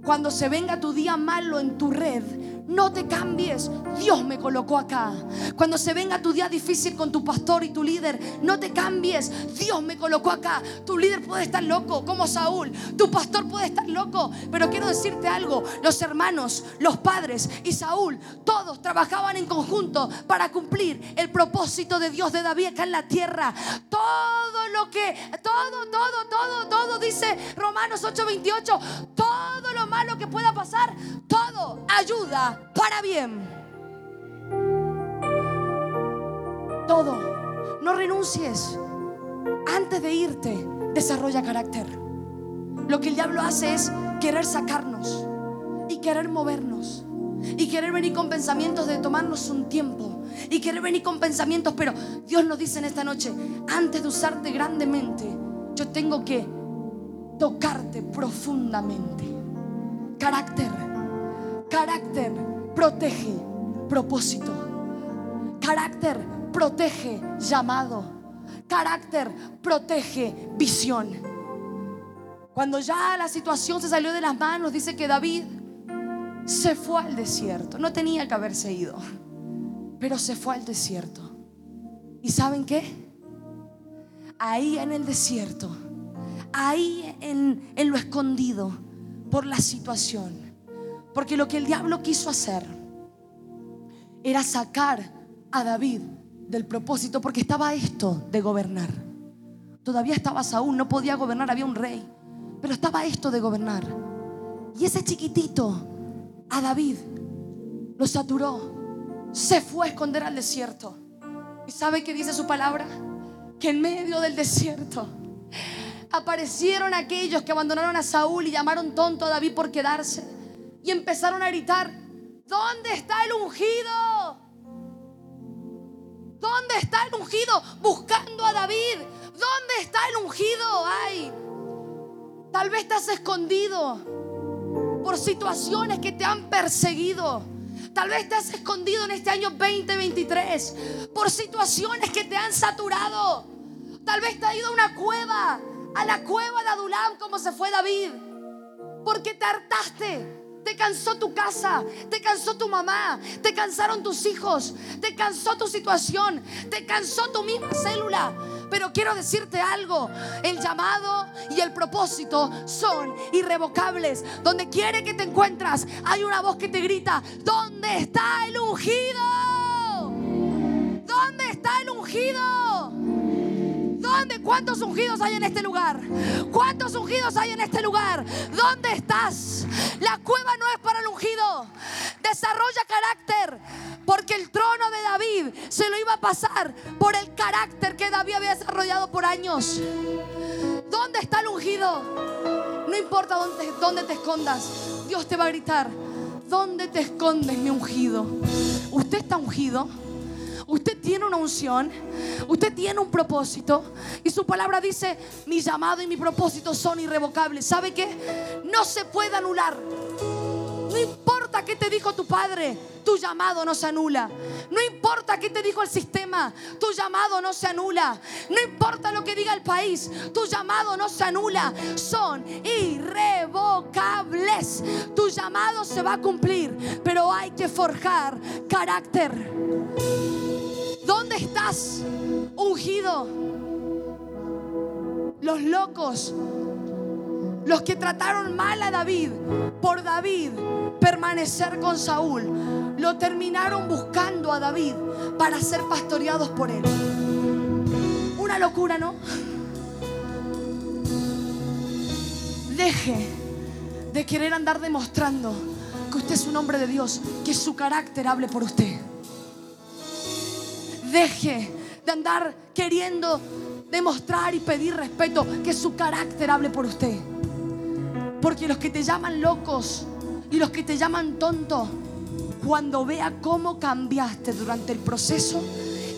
Cuando se venga tu día malo en tu red, no te cambies. Dios me colocó acá. Cuando se venga tu día difícil con tu pastor y tu líder, no te cambies. Dios me colocó acá. Tu líder puede estar loco, como Saúl. Tu pastor puede estar loco. Pero quiero decirte algo. Los hermanos, los padres y Saúl, todos trabajaban en conjunto para cumplir el propósito de Dios de David acá en la tierra. Todo lo que, todo, todo, todo, todo, dice Romanos 8:28. Todo malo que pueda pasar, todo ayuda para bien. Todo. No renuncies. Antes de irte, desarrolla carácter. Lo que el diablo hace es querer sacarnos y querer movernos. Y querer venir con pensamientos de tomarnos un tiempo. Y querer venir con pensamientos, pero Dios nos dice en esta noche, antes de usarte grandemente, yo tengo que tocarte profundamente. Carácter, carácter protege propósito. Carácter protege llamado. Carácter protege visión. Cuando ya la situación se salió de las manos, dice que David se fue al desierto. No tenía que haberse ido, pero se fue al desierto. ¿Y saben qué? Ahí en el desierto, ahí en, en lo escondido, por la situación. Porque lo que el diablo quiso hacer era sacar a David del propósito, porque estaba esto de gobernar. Todavía estaba Saúl, no podía gobernar, había un rey, pero estaba esto de gobernar. Y ese chiquitito, a David, lo saturó, se fue a esconder al desierto. ¿Y sabe qué dice su palabra? Que en medio del desierto aparecieron aquellos que abandonaron a Saúl y llamaron tonto a David por quedarse. Y empezaron a gritar, ¿dónde está el ungido? ¿Dónde está el ungido? Buscando a David. ¿Dónde está el ungido? Ay, tal vez estás escondido por situaciones que te han perseguido. Tal vez te has escondido en este año 2023 por situaciones que te han saturado. Tal vez te ha ido a una cueva, a la cueva de Adulam como se fue David, porque te hartaste. Te cansó tu casa, te cansó tu mamá, te cansaron tus hijos, te cansó tu situación, te cansó tu misma célula. Pero quiero decirte algo, el llamado y el propósito son irrevocables. Donde quiere que te encuentras, hay una voz que te grita, ¿dónde está el ungido? ¿Dónde está el ungido? ¿Dónde? ¿Cuántos ungidos hay en este lugar? ¿Cuántos ungidos hay en este lugar? ¿Dónde estás? La cueva no es para el ungido. Desarrolla carácter. Porque el trono de David se lo iba a pasar por el carácter que David había desarrollado por años. ¿Dónde está el ungido? No importa dónde, dónde te escondas. Dios te va a gritar. ¿Dónde te escondes, mi ungido? ¿Usted está ungido? Usted tiene una unción, usted tiene un propósito y su palabra dice, mi llamado y mi propósito son irrevocables. ¿Sabe qué? No se puede anular. No importa qué te dijo tu padre, tu llamado no se anula. No importa qué te dijo el sistema, tu llamado no se anula. No importa lo que diga el país, tu llamado no se anula. Son irrevocables. Tu llamado se va a cumplir, pero hay que forjar carácter. ¿Dónde estás, ungido? Los locos los que trataron mal a David, por David permanecer con Saúl, lo terminaron buscando a David para ser pastoreados por él. Una locura, ¿no? Deje de querer andar demostrando que usted es un hombre de Dios, que su carácter hable por usted. Deje de andar queriendo demostrar y pedir respeto, que su carácter hable por usted. Porque los que te llaman locos y los que te llaman tonto, cuando vea cómo cambiaste durante el proceso,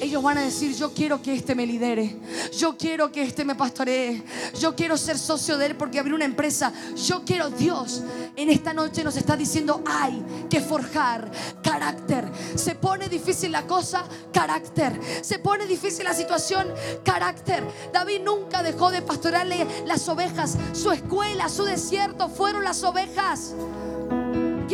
ellos van a decir, yo quiero que este me lidere, yo quiero que este me pastoree, yo quiero ser socio de él porque abrir una empresa, yo quiero Dios. En esta noche nos está diciendo, hay que forjar carácter. Se pone difícil la cosa, carácter. Se pone difícil la situación, carácter. David nunca dejó de pastorearle las ovejas. Su escuela, su desierto fueron las ovejas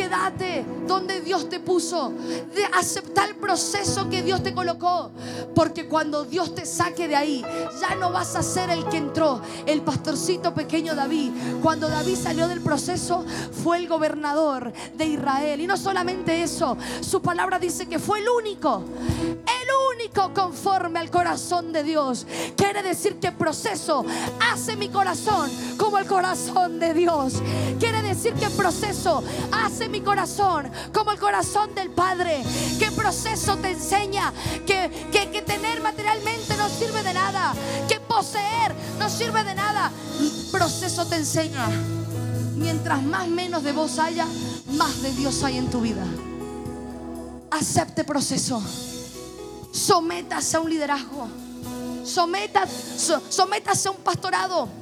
quédate donde Dios te puso. De aceptar el proceso que Dios te colocó. Porque cuando Dios te saque de ahí, ya no vas a ser el que entró. El pastorcito pequeño David. Cuando David salió del proceso, fue el gobernador de Israel. Y no solamente eso, su palabra dice que fue el único. El único conforme al corazón de Dios. Quiere decir que el proceso hace mi corazón como el corazón de Dios. Quiere decir que el proceso hace mi corazón como el corazón del Padre. ¿Qué proceso te enseña que, que, que tener materialmente no sirve de nada? Que poseer no sirve de nada. Proceso te enseña. Mientras más menos de vos haya, más de Dios hay en tu vida. Acepte proceso. Sométase a un liderazgo. Sométase, sométase a un pastorado.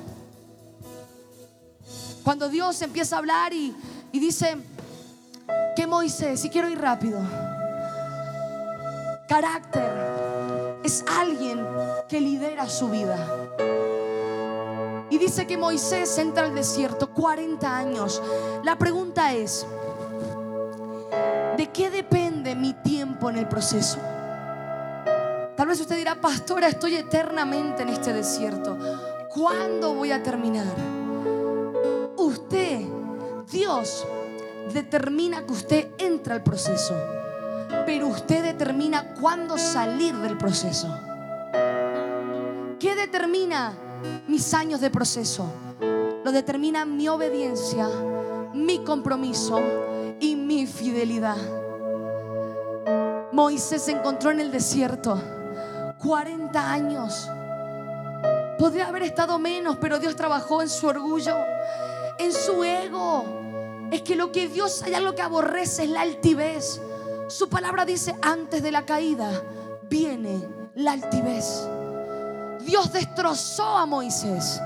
Cuando Dios empieza a hablar y, y dice, que Moisés, y quiero ir rápido, carácter es alguien que lidera su vida. Y dice que Moisés entra al desierto 40 años. La pregunta es, ¿de qué depende mi tiempo en el proceso? Tal vez usted dirá, pastora, estoy eternamente en este desierto. ¿Cuándo voy a terminar? Usted, Dios, determina que usted entra al proceso, pero usted determina cuándo salir del proceso. ¿Qué determina mis años de proceso? Lo determina mi obediencia, mi compromiso y mi fidelidad. Moisés se encontró en el desierto 40 años. Podría haber estado menos, pero Dios trabajó en su orgullo, en su ego. Es que lo que Dios hay algo que aborrece es la altivez. Su palabra dice, antes de la caída viene la altivez. Dios destrozó a Moisés.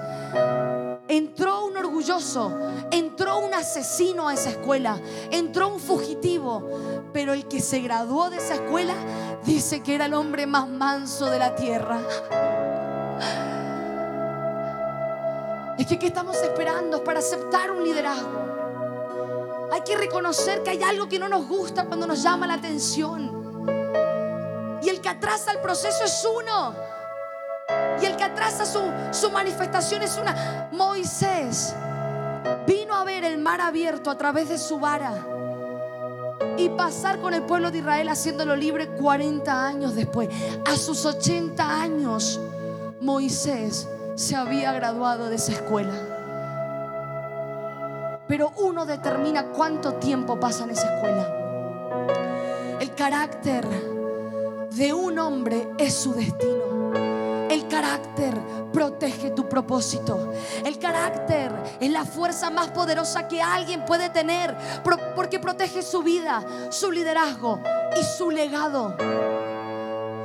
Entró un orgulloso, entró un asesino a esa escuela, entró un fugitivo, pero el que se graduó de esa escuela dice que era el hombre más manso de la tierra. Es que ¿qué estamos esperando para aceptar un liderazgo? Hay que reconocer que hay algo que no nos gusta cuando nos llama la atención. Y el que atrasa el proceso es uno. Y el que atrasa su, su manifestación es una. Moisés vino a ver el mar abierto a través de su vara y pasar con el pueblo de Israel haciéndolo libre 40 años después. A sus 80 años, Moisés se había graduado de esa escuela. Pero uno determina cuánto tiempo pasa en esa escuela. El carácter de un hombre es su destino. El carácter protege tu propósito. El carácter es la fuerza más poderosa que alguien puede tener porque protege su vida, su liderazgo y su legado.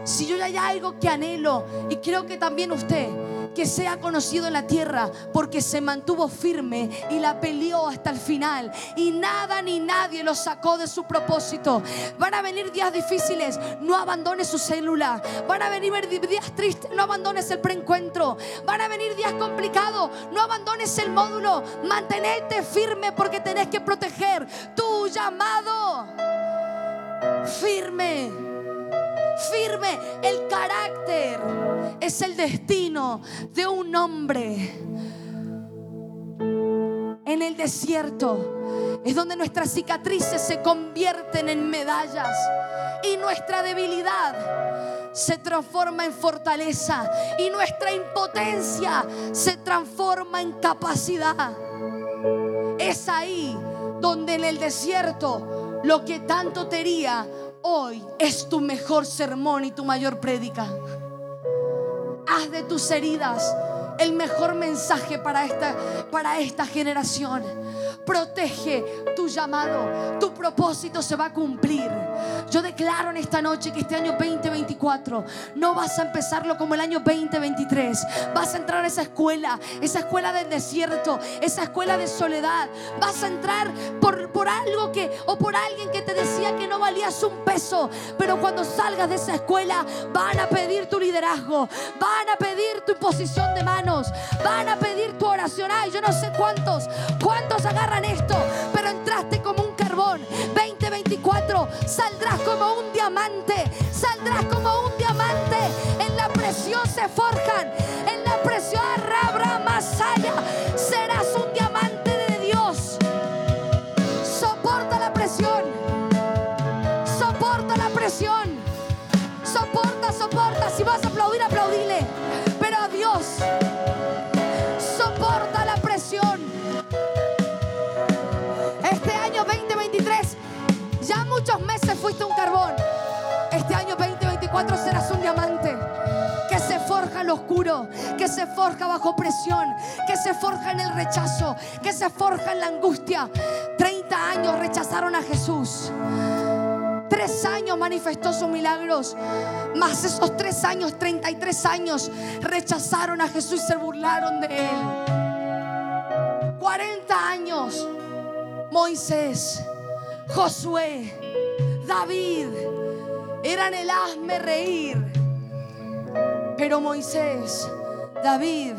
Si yo ya hay algo que anhelo y creo que también usted que sea conocido en la tierra porque se mantuvo firme y la peleó hasta el final y nada ni nadie lo sacó de su propósito. Van a venir días difíciles, no abandones su célula. Van a venir días tristes, no abandones el preencuentro. Van a venir días complicados, no abandones el módulo. Mantenerte firme porque tenés que proteger tu llamado. Firme firme. El carácter es el destino de un hombre. En el desierto es donde nuestras cicatrices se convierten en medallas y nuestra debilidad se transforma en fortaleza y nuestra impotencia se transforma en capacidad. Es ahí donde en el desierto lo que tanto te hoy es tu mejor sermón y tu mayor prédica. Haz de tus heridas el mejor mensaje para esta, para esta generación. Protege tu llamado, tu propósito se va a cumplir. Yo declaro en esta noche que este año 2024 no vas a empezarlo como el año 2023. Vas a entrar a esa escuela, esa escuela del desierto, esa escuela de soledad. Vas a entrar por, por algo que o por alguien que te decía que no valías un peso. Pero cuando salgas de esa escuela van a pedir tu liderazgo, van a pedir tu posición de mano van a pedir tu oración. Ay, yo no sé cuántos, cuántos agarran esto, pero entraste como un carbón. 2024 saldrás como un diamante, saldrás como un diamante. En la presión se forjan, en la presión rabra más allá. Serás un diamante de Dios. Soporta la presión, soporta la presión. Que se forja bajo presión, que se forja en el rechazo, que se forja en la angustia. 30 años rechazaron a Jesús. Tres años manifestó sus milagros. Más esos tres años, 33 años, rechazaron a Jesús y se burlaron de él. 40 años, Moisés, Josué, David eran el hazme reír. Pero Moisés, David,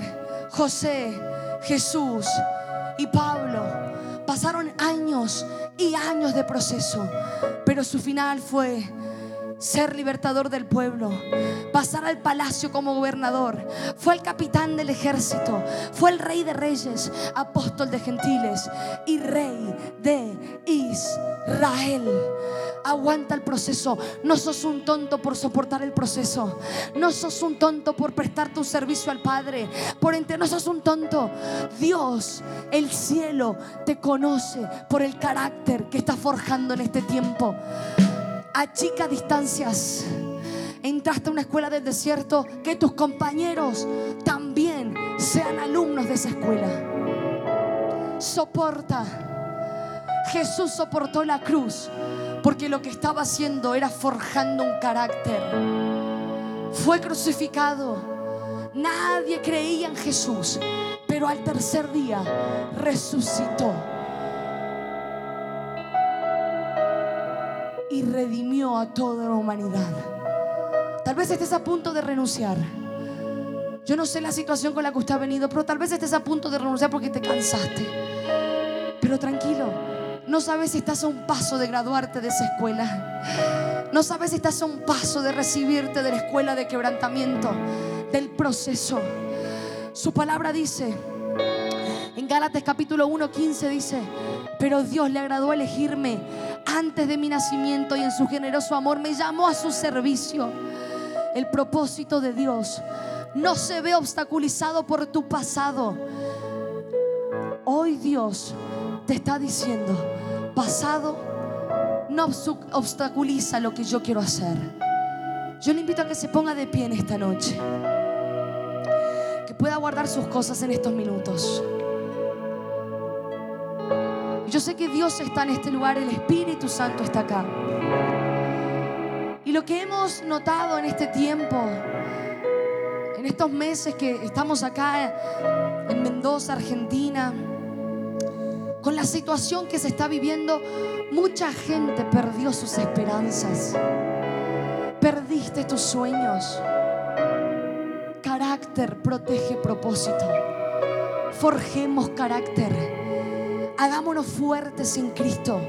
José Jesús y Pablo pasaron años y años de proceso, pero su final fue ser libertador del pueblo, pasar al palacio como gobernador, fue el capitán del ejército, fue el rey de reyes, apóstol de gentiles y rey de Israel. Aguanta el proceso. No sos un tonto por soportar el proceso. No sos un tonto por prestar tu servicio al Padre. Por ente, no sos un tonto. Dios, el cielo, te conoce por el carácter que está forjando en este tiempo achica distancias. Entraste a una escuela del desierto, que tus compañeros también sean alumnos de esa escuela. Soporta. Jesús soportó la cruz porque lo que estaba haciendo era forjando un carácter. Fue crucificado. Nadie creía en Jesús, pero al tercer día resucitó. Y redimió a toda la humanidad. Tal vez estés a punto de renunciar. Yo no sé la situación con la que usted ha venido, pero tal vez estés a punto de renunciar porque te cansaste. Pero tranquilo, no sabes si estás a un paso de graduarte de esa escuela. No sabes si estás a un paso de recibirte de la escuela de quebrantamiento, del proceso. Su palabra dice, en Gálatas capítulo 1, 15 dice, pero Dios le agradó elegirme antes de mi nacimiento y en su generoso amor me llamó a su servicio. El propósito de Dios no se ve obstaculizado por tu pasado. Hoy Dios te está diciendo, pasado no obstaculiza lo que yo quiero hacer. Yo le invito a que se ponga de pie en esta noche, que pueda guardar sus cosas en estos minutos. Yo sé que Dios está en este lugar, el Espíritu Santo está acá. Y lo que hemos notado en este tiempo, en estos meses que estamos acá en Mendoza, Argentina, con la situación que se está viviendo, mucha gente perdió sus esperanzas. Perdiste tus sueños. Carácter protege propósito. Forjemos carácter Hagámonos fuertes en Cristo.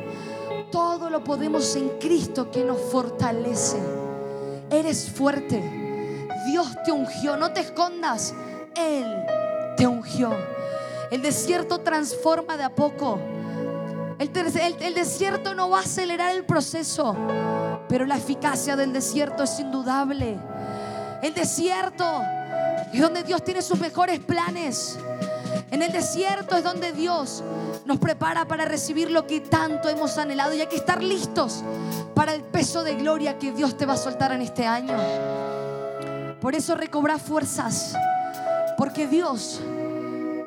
Todo lo podemos en Cristo que nos fortalece. Eres fuerte. Dios te ungió. No te escondas. Él te ungió. El desierto transforma de a poco. El, el, desierto no va a acelerar el proceso, pero la eficacia del desierto es indudable. El desierto es donde Dios tiene sus mejores planes. En el desierto es donde Dios nos prepara para recibir lo que tanto hemos anhelado y hay que estar listos para el peso de gloria que Dios te va a soltar en este año. Por eso recobra fuerzas, porque Dios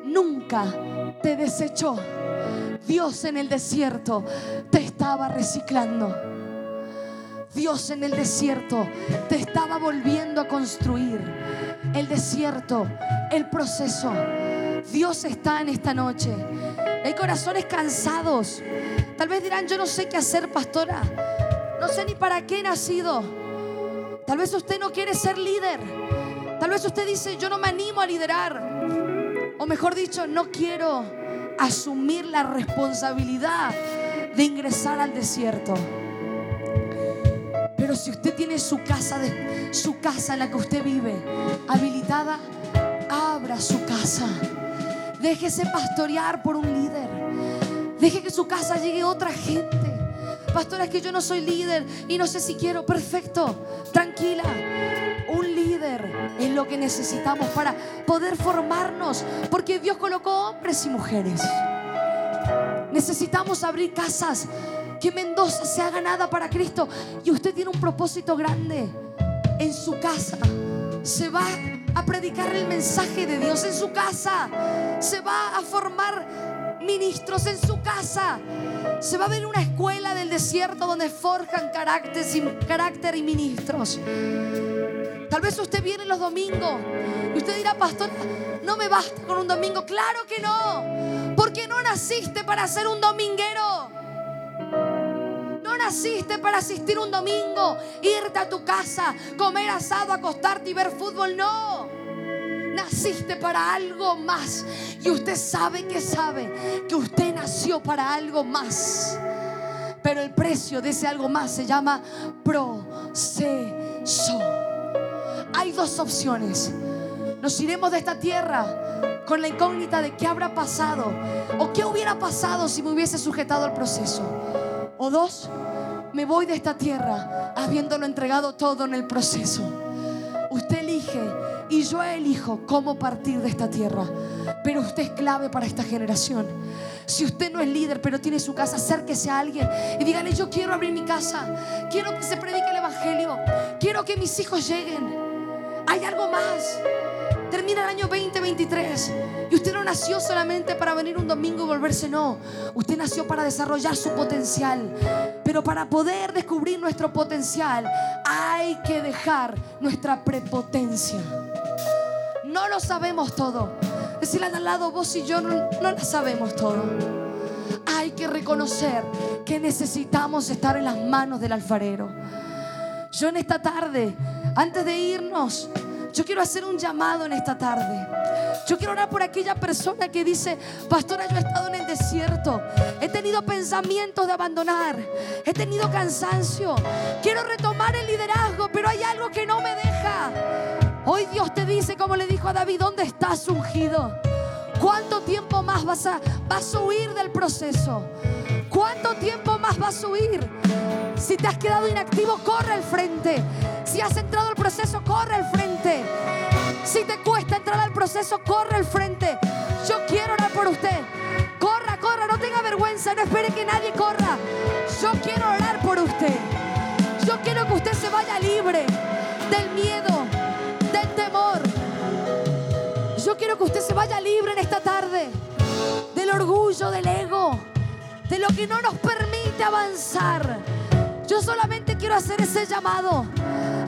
nunca te desechó. Dios en el desierto te estaba reciclando. Dios en el desierto te estaba volviendo a construir. El desierto, el proceso Dios está en esta noche. Hay corazones cansados. Tal vez dirán, yo no sé qué hacer, pastora. No sé ni para qué he nacido. Tal vez usted no quiere ser líder. Tal vez usted dice, yo no me animo a liderar. O mejor dicho, no quiero asumir la responsabilidad de ingresar al desierto. Pero si usted tiene su casa, su casa en la que usted vive habilitada, abra su casa. Déjese pastorear por un líder. Deje que su casa llegue otra gente. Pastora, es que yo no soy líder y no sé si quiero. Perfecto, tranquila. Un líder es lo que necesitamos para poder formarnos, porque Dios colocó hombres y mujeres. Necesitamos abrir casas, que Mendoza se haga nada para Cristo. Y usted tiene un propósito grande en su casa. Se va a predicar el mensaje de Dios en su casa. Se va a formar ministros en su casa. Se va a ver una escuela del desierto donde forjan carácter y, ministros. Tal vez usted viene los domingos y usted dirá, pastor, no me basta con un domingo. Claro que no, porque no naciste para ser un dominguero. No naciste para asistir un domingo, irte a tu casa, comer asado, acostarte y ver fútbol. No. naciste para algo más. Y usted sabe que sabe que usted nació para algo más. Pero el precio de ese algo más se llama proceso. Hay dos opciones. Nos iremos de esta tierra con la incógnita de qué habrá pasado o qué hubiera pasado si me hubiese sujetado al proceso. O dos, me voy de esta tierra habiéndolo entregado todo en el proceso. Usted elige y yo elijo cómo partir de esta tierra. Pero usted es clave para esta generación. Si usted no es líder, pero tiene su casa, acérquese a alguien y dígale, yo quiero abrir mi casa. Quiero que se predique el Evangelio. Quiero que mis hijos lleguen. Hay algo más. Termina el año 2023 y usted no nació solamente para venir un domingo y volverse, no. Usted nació para desarrollar su potencial. Pero para poder descubrir nuestro potencial hay que dejar nuestra prepotencia. No lo sabemos todo. Decirle al lado, vos y yo no, no sabemos todo. Hay que reconocer que necesitamos estar en las manos del alfarero. Yo en esta tarde, antes de irnos, yo quiero hacer un llamado en esta tarde. Yo quiero orar por aquella persona que dice, pastora, yo he estado en el desierto. He tenido pensamientos de abandonar. He tenido cansancio. Quiero retomar el liderazgo, pero hay algo que no me deja. Hoy Dios te dice, como le dijo a David, ¿dónde estás ungido? ¿Cuánto tiempo más vas a, vas a huir del proceso? ¿Cuánto tiempo más vas a huir? Si te has quedado inactivo, corre al frente. Si has entrado al proceso, corre al frente. Si te cuesta entrar al proceso, corre al frente. Yo quiero orar por usted. Corra, corra, no tenga vergüenza, no espere que nadie corra. Yo quiero orar por usted. Yo quiero que usted se vaya libre del miedo, del temor. Yo quiero que usted se vaya libre en esta tarde del orgullo, del ego, de lo que no nos permite avanzar. Yo solamente quiero hacer ese llamado.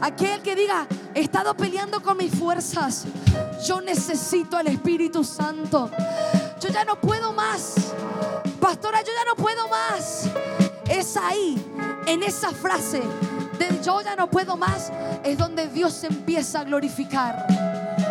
Aquel que diga, he estado peleando con mis fuerzas. Yo necesito al Espíritu Santo. Yo ya no puedo más. Pastora, yo ya no puedo más. Es ahí, en esa frase de yo ya no puedo más, es donde Dios se empieza a glorificar.